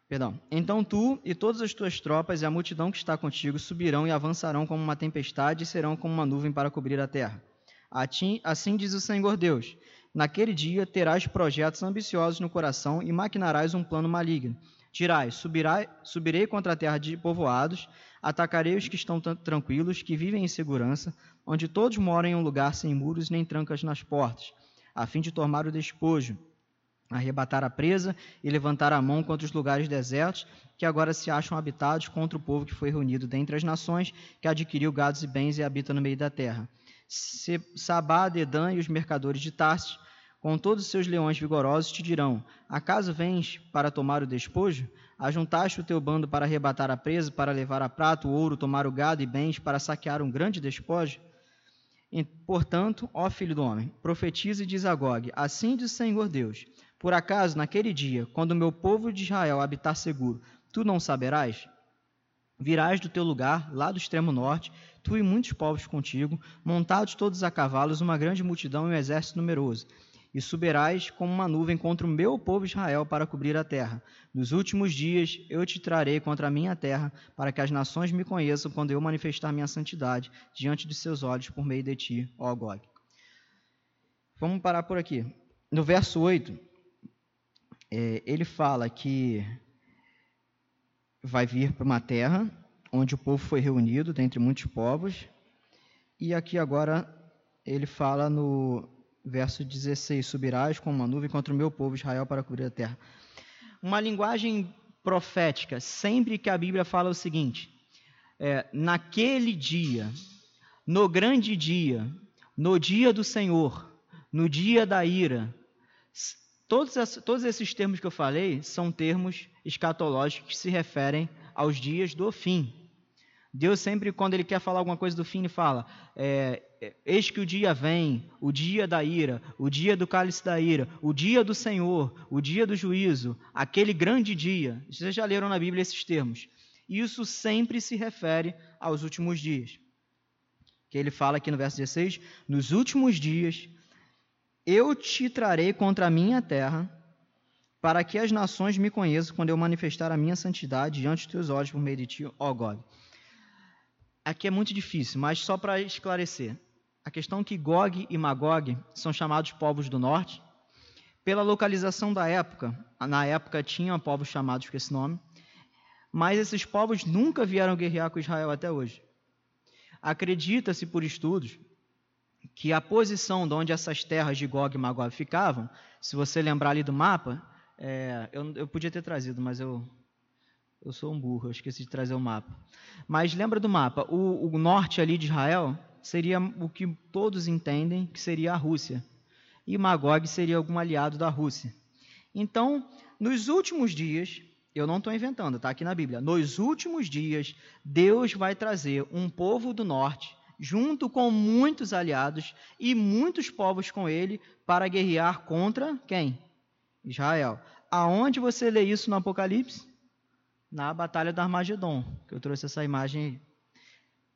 Perdão. Então tu e todas as tuas tropas e a multidão que está contigo subirão e avançarão como uma tempestade e serão como uma nuvem para cobrir a terra. Assim diz o Senhor Deus: Naquele dia terás projetos ambiciosos no coração e maquinarás um plano maligno Dirás: subirei contra a terra de povoados, atacarei os que estão tranquilos, que vivem em segurança, onde todos moram em um lugar sem muros nem trancas nas portas, a fim de tomar o despojo, arrebatar a presa e levantar a mão contra os lugares desertos, que agora se acham habitados contra o povo que foi reunido dentre as nações, que adquiriu gados e bens e habita no meio da terra. Sabá, Dedã e os mercadores de Tarsis com todos os seus leões vigorosos, te dirão: Acaso vens para tomar o despojo? Ajuntaste o teu bando para arrebatar a presa, para levar a prata, o ouro, tomar o gado e bens, para saquear um grande despojo? E, portanto, ó filho do homem, profetiza e diz a Gog: Assim diz o Senhor Deus: Por acaso, naquele dia, quando o meu povo de Israel habitar seguro, tu não saberás? Virás do teu lugar, lá do extremo norte, tu e muitos povos contigo, montados todos a cavalos, uma grande multidão e um exército numeroso e subirás como uma nuvem contra o meu povo Israel para cobrir a terra. Nos últimos dias eu te trarei contra a minha terra, para que as nações me conheçam quando eu manifestar minha santidade diante de seus olhos por meio de ti, ó Gog. Vamos parar por aqui. No verso 8, é, ele fala que vai vir para uma terra onde o povo foi reunido dentre muitos povos, e aqui agora ele fala no verso 16: Subirás como uma nuvem contra o meu povo Israel para cobrir a terra. Uma linguagem profética, sempre que a Bíblia fala o seguinte: é, naquele dia, no grande dia, no dia do Senhor, no dia da ira. Todos, todos esses termos que eu falei são termos escatológicos que se referem aos dias do fim. Deus sempre, quando Ele quer falar alguma coisa do fim, Ele fala: é, Eis que o dia vem, o dia da ira, o dia do cálice da ira, o dia do Senhor, o dia do juízo, aquele grande dia. Vocês já leram na Bíblia esses termos. Isso sempre se refere aos últimos dias. Que ele fala aqui no verso 16: Nos últimos dias eu te trarei contra a minha terra, para que as nações me conheçam quando eu manifestar a minha santidade diante dos teus olhos por meio de ti, ó God. Aqui é muito difícil, mas só para esclarecer. A questão que Gog e Magog são chamados povos do norte. Pela localização da época, na época tinham povos chamados com esse nome, mas esses povos nunca vieram guerrear com Israel até hoje. Acredita-se por estudos que a posição de onde essas terras de Gog e Magog ficavam, se você lembrar ali do mapa, é, eu, eu podia ter trazido, mas eu, eu sou um burro, eu esqueci de trazer o mapa. Mas lembra do mapa? O, o, norte ali de Israel seria o que todos entendem que seria a Rússia. E Magog seria algum aliado da Rússia. Então, nos últimos dias, eu não estou inventando, está aqui na Bíblia. Nos últimos dias, Deus vai trazer um povo do norte junto com muitos aliados e muitos povos com ele, para guerrear contra quem? Israel. Aonde você lê isso no Apocalipse? Na Batalha do Armagedon, que eu trouxe essa imagem aí.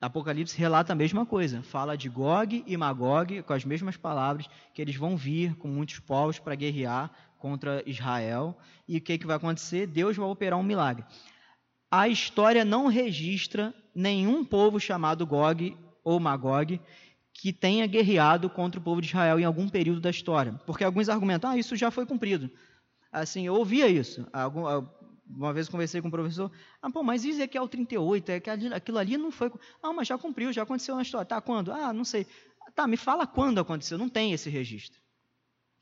Apocalipse relata a mesma coisa, fala de Gog e Magog, com as mesmas palavras, que eles vão vir com muitos povos para guerrear contra Israel. E o que, que vai acontecer? Deus vai operar um milagre. A história não registra nenhum povo chamado Gog ou Magog que tenha guerreado contra o povo de Israel em algum período da história. Porque alguns argumentam, ah, isso já foi cumprido. Assim, eu ouvia isso. Uma vez conversei com um professor, ah, pô, mas Ezequiel 38, é que aquilo ali não foi... Ah, mas já cumpriu, já aconteceu na história. Tá, quando? Ah, não sei. Tá, me fala quando aconteceu. Não tem esse registro.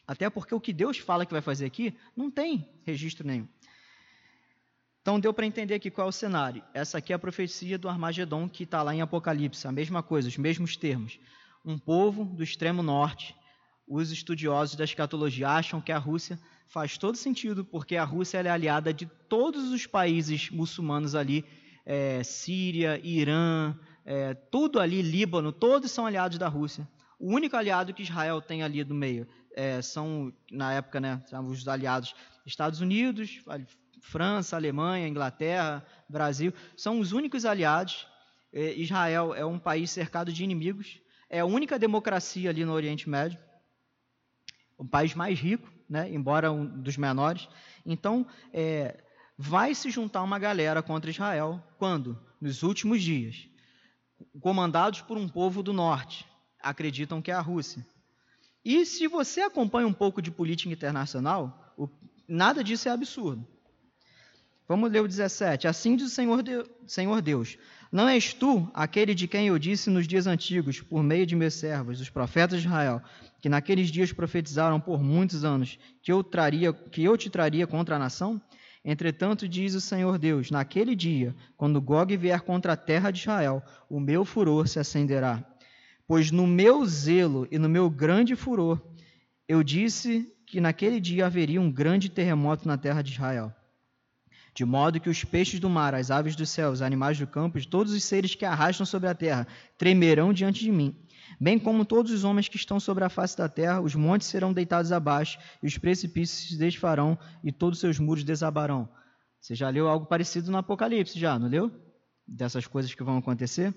Até porque o que Deus fala que vai fazer aqui, não tem registro nenhum. Então deu para entender aqui qual é o cenário. Essa aqui é a profecia do Armagedon que está lá em Apocalipse, a mesma coisa, os mesmos termos. Um povo do extremo norte. Os estudiosos da escatologia acham que a Rússia faz todo sentido, porque a Rússia é aliada de todos os países muçulmanos ali, é, Síria, Irã, é, tudo ali, Líbano, todos são aliados da Rússia. O único aliado que Israel tem ali no meio é, são, na época, né, os aliados Estados Unidos, França, Alemanha, Inglaterra, Brasil, são os únicos aliados. É, Israel é um país cercado de inimigos, é a única democracia ali no Oriente Médio, o país mais rico, né, embora um dos menores. Então, é, vai se juntar uma galera contra Israel quando? Nos últimos dias, comandados por um povo do norte, acreditam que é a Rússia. E se você acompanha um pouco de política internacional, o, nada disso é absurdo. Vamos ler o 17. Assim diz o Senhor, Senhor Deus: Não és tu aquele de quem eu disse nos dias antigos, por meio de meus servos, os profetas de Israel, que naqueles dias profetizaram por muitos anos, que eu, traria, que eu te traria contra a nação? Entretanto, diz o Senhor Deus: Naquele dia, quando Gog vier contra a terra de Israel, o meu furor se acenderá. Pois no meu zelo e no meu grande furor, eu disse que naquele dia haveria um grande terremoto na terra de Israel de modo que os peixes do mar, as aves dos céus, os animais do campo, e todos os seres que arrastam sobre a terra, tremerão diante de mim. Bem como todos os homens que estão sobre a face da terra, os montes serão deitados abaixo, e os precipícios se desfarão, e todos os seus muros desabarão. Você já leu algo parecido no Apocalipse, já, não leu? Dessas coisas que vão acontecer?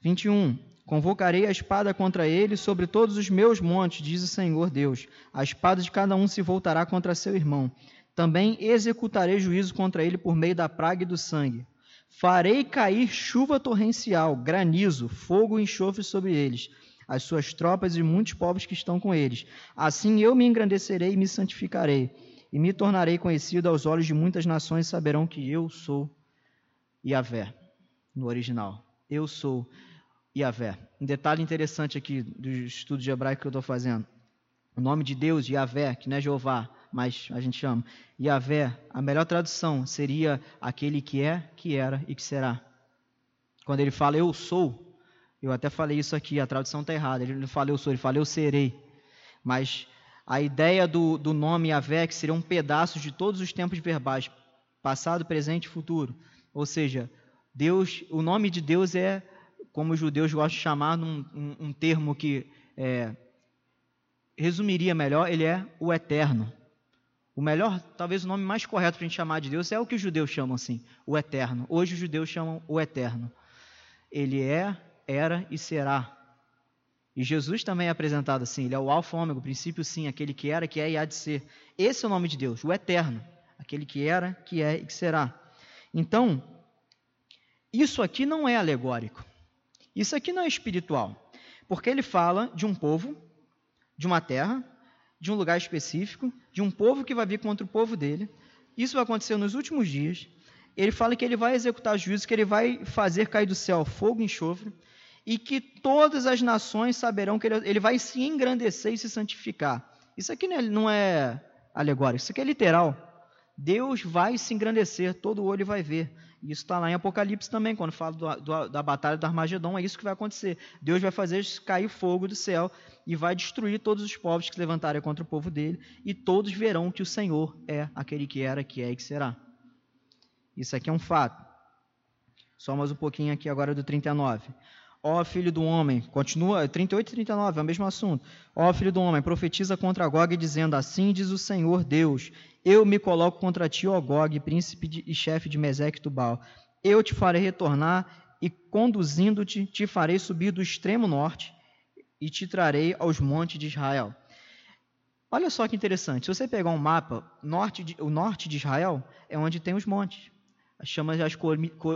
21. Convocarei a espada contra ele sobre todos os meus montes, diz o Senhor Deus. A espada de cada um se voltará contra seu irmão também executarei juízo contra ele por meio da praga e do sangue. Farei cair chuva torrencial, granizo, fogo e enxofre sobre eles, as suas tropas e muitos povos que estão com eles. Assim eu me engrandecerei e me santificarei, e me tornarei conhecido aos olhos de muitas nações, saberão que eu sou Yahvé, no original. Eu sou. Yahvé. Um detalhe interessante aqui do estudo de hebraico que eu estou fazendo. O nome de Deus, Yahvé, que não é Jeová, mas a gente chama Yahvé, a melhor tradução seria aquele que é, que era e que será. Quando ele fala eu sou, eu até falei isso aqui, a tradução está errada. Ele não fala eu sou, ele fala eu serei. Mas a ideia do, do nome Yahvé, que seria um pedaço de todos os tempos verbais, passado, presente e futuro. Ou seja, Deus, o nome de Deus é, como os judeus gostam de chamar, num, um, um termo que é, resumiria melhor, ele é o eterno. O melhor, talvez o nome mais correto para a gente chamar de Deus é o que os judeus chamam assim, o eterno. Hoje os judeus chamam o eterno. Ele é, era e será. E Jesus também é apresentado assim, ele é o alfa e ômega, o princípio sim, aquele que era, que é e há de ser. Esse é o nome de Deus, o eterno, aquele que era, que é e que será. Então, isso aqui não é alegórico. Isso aqui não é espiritual. Porque ele fala de um povo, de uma terra, de um lugar específico, de um povo que vai vir contra o povo dele. Isso vai acontecer nos últimos dias. Ele fala que ele vai executar juízo, que ele vai fazer cair do céu fogo e enxofre, e que todas as nações saberão que ele, ele vai se engrandecer e se santificar. Isso aqui não é alegórico, isso aqui é literal. Deus vai se engrandecer, todo olho vai ver. Isso está lá em Apocalipse também, quando fala do, do, da batalha do Armagedon, é isso que vai acontecer. Deus vai fazer cair fogo do céu e vai destruir todos os povos que se levantarem contra o povo dele, e todos verão que o Senhor é aquele que era, que é e que será. Isso aqui é um fato. Só mais um pouquinho aqui agora do 39. Ó filho do homem, continua, 38 e 39, é o mesmo assunto. Ó filho do homem, profetiza contra Gog, dizendo: Assim diz o Senhor Deus: Eu me coloco contra ti, ó Gog, príncipe de, e chefe de Meseque Tubal. Eu te farei retornar e, conduzindo-te, te farei subir do extremo norte e te trarei aos montes de Israel. Olha só que interessante. Se você pegar um mapa, norte de, o norte de Israel é onde tem os montes. Chama as,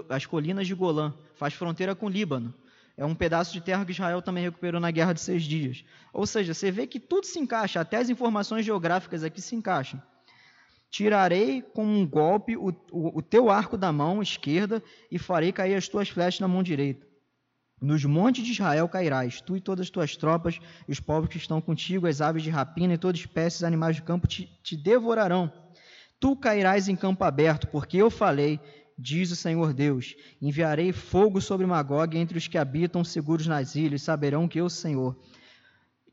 as colinas de Golã, faz fronteira com o Líbano. É um pedaço de terra que Israel também recuperou na Guerra de Seis Dias. Ou seja, você vê que tudo se encaixa, até as informações geográficas aqui se encaixam. Tirarei com um golpe o, o, o teu arco da mão esquerda e farei cair as tuas flechas na mão direita. Nos montes de Israel cairás, tu e todas as tuas tropas, e os povos que estão contigo, as aves de rapina e todas as espécies de animais do campo te, te devorarão. Tu cairás em campo aberto, porque eu falei, diz o Senhor Deus: Enviarei fogo sobre Magog entre os que habitam seguros nas ilhas, saberão que eu, Senhor,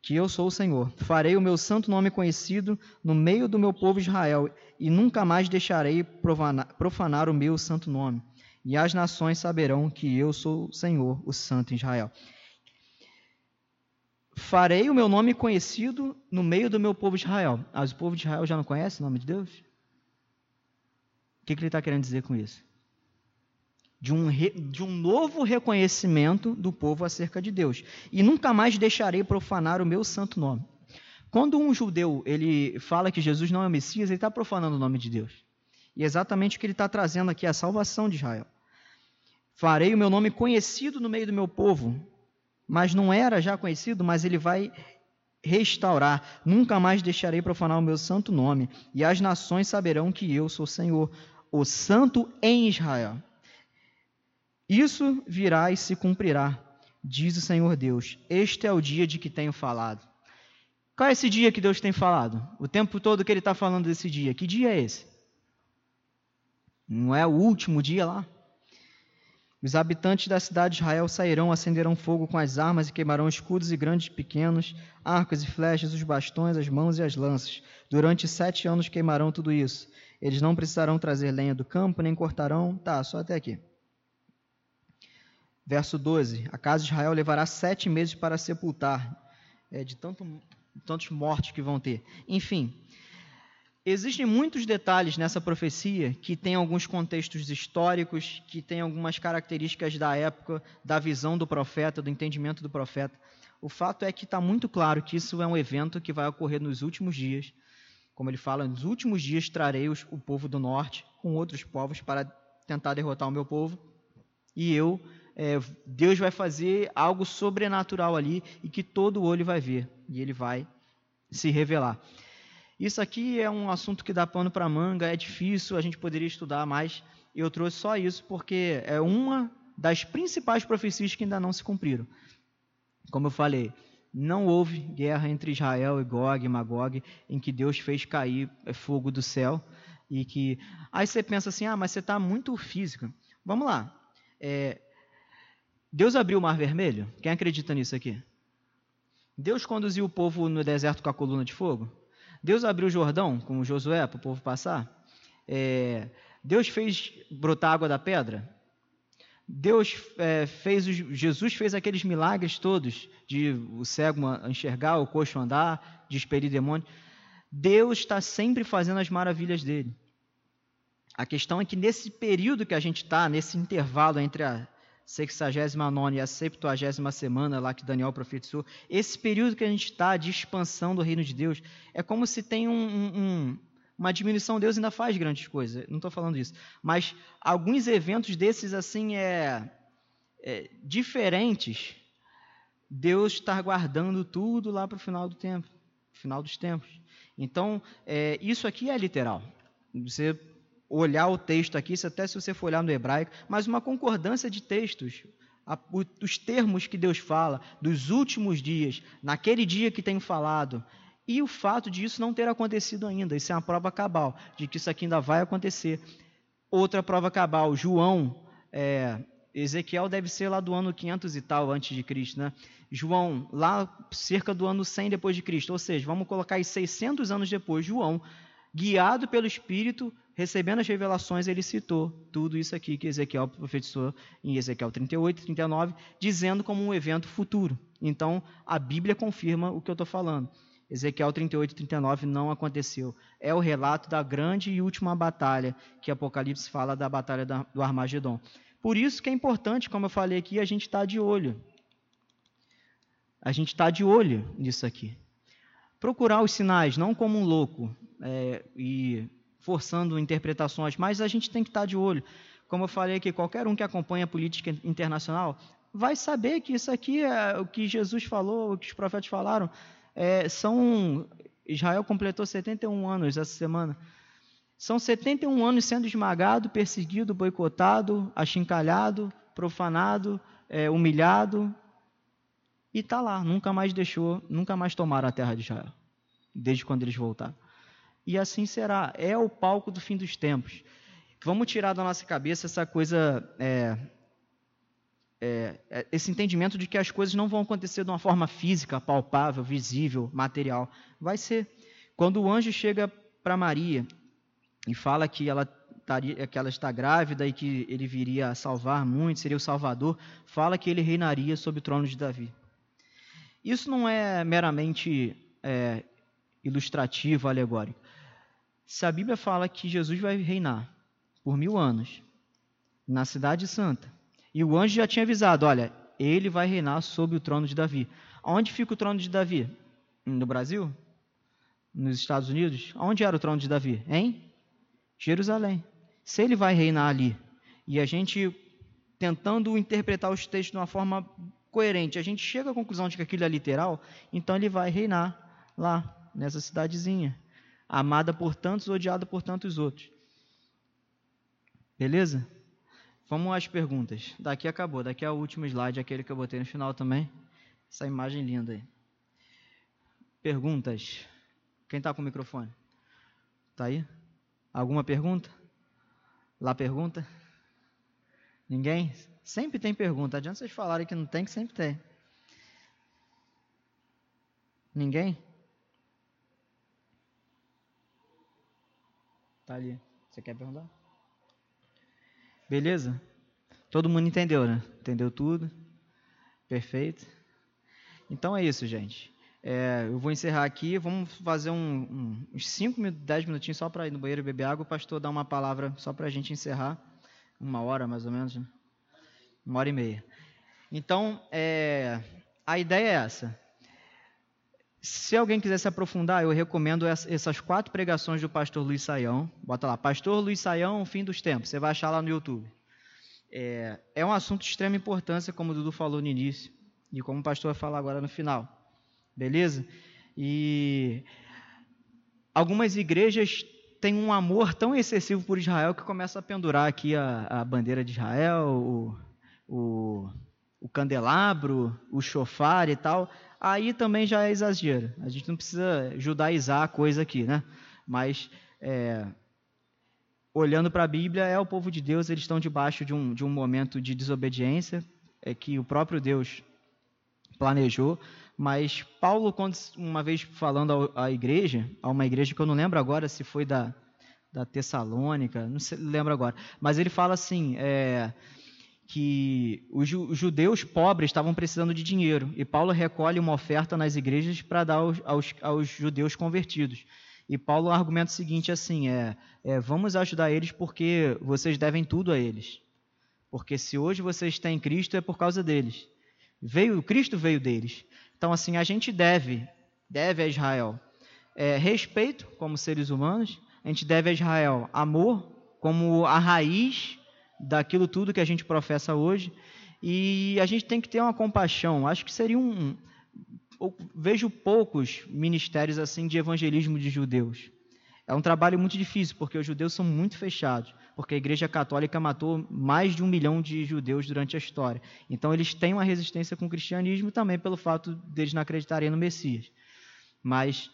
que eu sou o Senhor. Farei o meu santo nome conhecido no meio do meu povo Israel, e nunca mais deixarei profanar, o meu santo nome. E as nações saberão que eu sou o Senhor, o Santo Israel. Farei o meu nome conhecido no meio do meu povo Israel. Ah, o povo de Israel já não conhece o nome de Deus? O que ele está querendo dizer com isso? De um, re, de um novo reconhecimento do povo acerca de Deus. E nunca mais deixarei profanar o meu santo nome. Quando um judeu ele fala que Jesus não é o Messias, ele está profanando o nome de Deus. E é exatamente o que ele está trazendo aqui, a salvação de Israel. Farei o meu nome conhecido no meio do meu povo, mas não era já conhecido, mas ele vai restaurar. Nunca mais deixarei profanar o meu santo nome, e as nações saberão que eu sou Senhor, o Santo em Israel. Isso virá e se cumprirá, diz o Senhor Deus. Este é o dia de que tenho falado. Qual é esse dia que Deus tem falado? O tempo todo que ele está falando desse dia. Que dia é esse? Não é o último dia lá? Os habitantes da cidade de Israel sairão, acenderão fogo com as armas e queimarão escudos e grandes e pequenos, arcos e flechas, os bastões, as mãos e as lanças. Durante sete anos queimarão tudo isso. Eles não precisarão trazer lenha do campo, nem cortarão. Tá, só até aqui. Verso 12: A casa de Israel levará sete meses para sepultar, é, de tanto, tantos mortos que vão ter. Enfim, existem muitos detalhes nessa profecia que tem alguns contextos históricos, que tem algumas características da época, da visão do profeta, do entendimento do profeta. O fato é que está muito claro que isso é um evento que vai ocorrer nos últimos dias. Como ele fala, nos últimos dias trarei o povo do norte com outros povos para tentar derrotar o meu povo, e eu é, Deus vai fazer algo sobrenatural ali e que todo olho vai ver e ele vai se revelar. Isso aqui é um assunto que dá pano para manga, é difícil, a gente poderia estudar mais. Eu trouxe só isso porque é uma das principais profecias que ainda não se cumpriram. Como eu falei, não houve guerra entre Israel e Gog e Magog em que Deus fez cair é, fogo do céu e que aí você pensa assim, ah, mas você está muito físico. Vamos lá. É, Deus abriu o Mar Vermelho? Quem acredita nisso aqui? Deus conduziu o povo no deserto com a coluna de fogo? Deus abriu o Jordão com Josué para o povo passar? É, Deus fez brotar água da pedra? Deus é, fez, Jesus fez aqueles milagres todos, de o cego enxergar, o coxo andar, de expelir demônios. Deus está sempre fazendo as maravilhas dele. A questão é que nesse período que a gente está, nesse intervalo entre a 69 e a 70 semana lá que Daniel profetizou, esse período que a gente está de expansão do reino de Deus, é como se tem um, um, uma diminuição, Deus ainda faz grandes coisas, não estou falando isso. Mas alguns eventos desses, assim, é, é diferentes, Deus está guardando tudo lá para o final do tempo, final dos tempos. Então, é, isso aqui é literal. Você olhar o texto aqui, até se você for olhar no hebraico, mas uma concordância de textos, os termos que Deus fala, dos últimos dias, naquele dia que tem falado, e o fato de isso não ter acontecido ainda. Isso é uma prova cabal de que isso aqui ainda vai acontecer. Outra prova cabal, João, é, Ezequiel deve ser lá do ano 500 e tal antes de Cristo, né? João, lá cerca do ano 100 depois de Cristo, ou seja, vamos colocar aí 600 anos depois, João, guiado pelo Espírito, recebendo as revelações, ele citou tudo isso aqui que Ezequiel profetizou em Ezequiel 38, 39, dizendo como um evento futuro. Então, a Bíblia confirma o que eu estou falando. Ezequiel 38 e 39 não aconteceu. É o relato da grande e última batalha, que Apocalipse fala da batalha do Armagedon. Por isso que é importante, como eu falei aqui, a gente estar tá de olho. A gente está de olho nisso aqui. Procurar os sinais, não como um louco é, e forçando interpretações, mas a gente tem que estar tá de olho. Como eu falei aqui, qualquer um que acompanha a política internacional vai saber que isso aqui é o que Jesus falou, o que os profetas falaram é, são. Israel completou 71 anos essa semana. São 71 anos sendo esmagado, perseguido, boicotado, achincalhado, profanado, é, humilhado. E está lá, nunca mais deixou, nunca mais tomaram a terra de Israel, desde quando eles voltaram. E assim será, é o palco do fim dos tempos. Vamos tirar da nossa cabeça essa coisa é, é, é, esse entendimento de que as coisas não vão acontecer de uma forma física, palpável, visível, material. Vai ser. Quando o anjo chega para Maria e fala que ela, que ela está grávida e que ele viria a salvar muito, seria o Salvador, fala que ele reinaria sobre o trono de Davi. Isso não é meramente é, ilustrativo, alegórico. Se a Bíblia fala que Jesus vai reinar por mil anos na Cidade Santa, e o anjo já tinha avisado: olha, ele vai reinar sobre o trono de Davi. Onde fica o trono de Davi? No Brasil? Nos Estados Unidos? Onde era o trono de Davi? Em Jerusalém. Se ele vai reinar ali, e a gente tentando interpretar os textos de uma forma coerente, a gente chega à conclusão de que aquilo é literal, então ele vai reinar lá, nessa cidadezinha, amada por tantos, odiada por tantos outros. Beleza? Vamos às perguntas. Daqui acabou. Daqui é o último slide, aquele que eu botei no final também. Essa imagem linda aí. Perguntas. Quem está com o microfone? Está aí? Alguma pergunta? Lá pergunta? Ninguém? Sempre tem pergunta. Adianta vocês falarem que não tem, que sempre tem. Ninguém? Tá ali. Você quer perguntar? Beleza? Todo mundo entendeu, né? Entendeu tudo? Perfeito? Então é isso, gente. É, eu vou encerrar aqui. Vamos fazer um, um, uns 5, 10 minutinhos só para ir no banheiro beber água. O pastor dar uma palavra só para a gente encerrar. Uma hora, mais ou menos. Né? Uma hora e meia. Então, é, a ideia é essa. Se alguém quiser se aprofundar, eu recomendo essas quatro pregações do pastor Luiz Saião. Bota lá, Pastor Luiz Saião, Fim dos Tempos. Você vai achar lá no YouTube. É, é um assunto de extrema importância, como o Dudu falou no início, e como o pastor vai falar agora no final. Beleza? E algumas igrejas têm um amor tão excessivo por Israel que começa a pendurar aqui a, a bandeira de Israel, o, o, o candelabro, o chofar e tal, aí também já é exagero. A gente não precisa judaizar a coisa aqui, né? Mas é, olhando para a Bíblia, é o povo de Deus, eles estão debaixo de um, de um momento de desobediência, é que o próprio Deus planejou, mas Paulo, uma vez falando à igreja, a uma igreja que eu não lembro agora se foi da, da Tessalônica, não sei, lembro agora, mas ele fala assim, é, que os, judeus pobres estavam precisando de dinheiro, e Paulo recolhe uma oferta nas igrejas para dar aos, aos, aos, judeus convertidos. E Paulo argumenta o seguinte assim, é, é, vamos ajudar eles porque vocês devem tudo a eles. Porque se hoje vocês têm Cristo é por causa deles. Veio Cristo veio deles. Então, assim, a gente deve, deve a Israel é, respeito como seres humanos, a gente deve a Israel amor como a raiz daquilo tudo que a gente professa hoje, e a gente tem que ter uma compaixão. Acho que seria um. vejo poucos ministérios assim de evangelismo de judeus. É um trabalho muito difícil, porque os judeus são muito fechados porque a Igreja Católica matou mais de um milhão de judeus durante a história. Então, eles têm uma resistência com o cristianismo também pelo fato deles não acreditarem no Messias. Mas,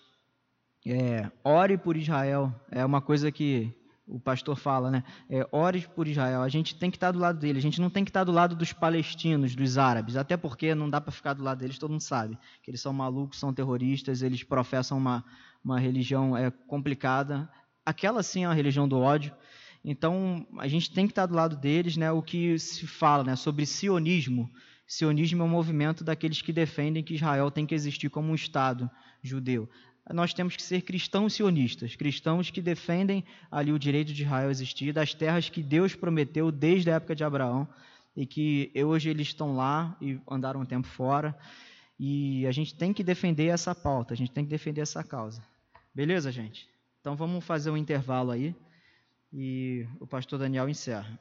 é, ore por Israel é uma coisa que o pastor fala, né? É, ore por Israel. A gente tem que estar do lado dele. A gente não tem que estar do lado dos palestinos, dos árabes. Até porque não dá para ficar do lado deles. Todo mundo sabe que eles são malucos, são terroristas. Eles professam uma, uma religião é, complicada. Aquela sim é uma religião do ódio. Então, a gente tem que estar do lado deles, né? O que se fala, né, sobre sionismo. Sionismo é um movimento daqueles que defendem que Israel tem que existir como um estado judeu. Nós temos que ser cristãos sionistas, cristãos que defendem ali o direito de Israel existir, das terras que Deus prometeu desde a época de Abraão e que hoje eles estão lá e andaram um tempo fora. E a gente tem que defender essa pauta, a gente tem que defender essa causa. Beleza, gente? Então vamos fazer um intervalo aí e o pastor Daniel encerra.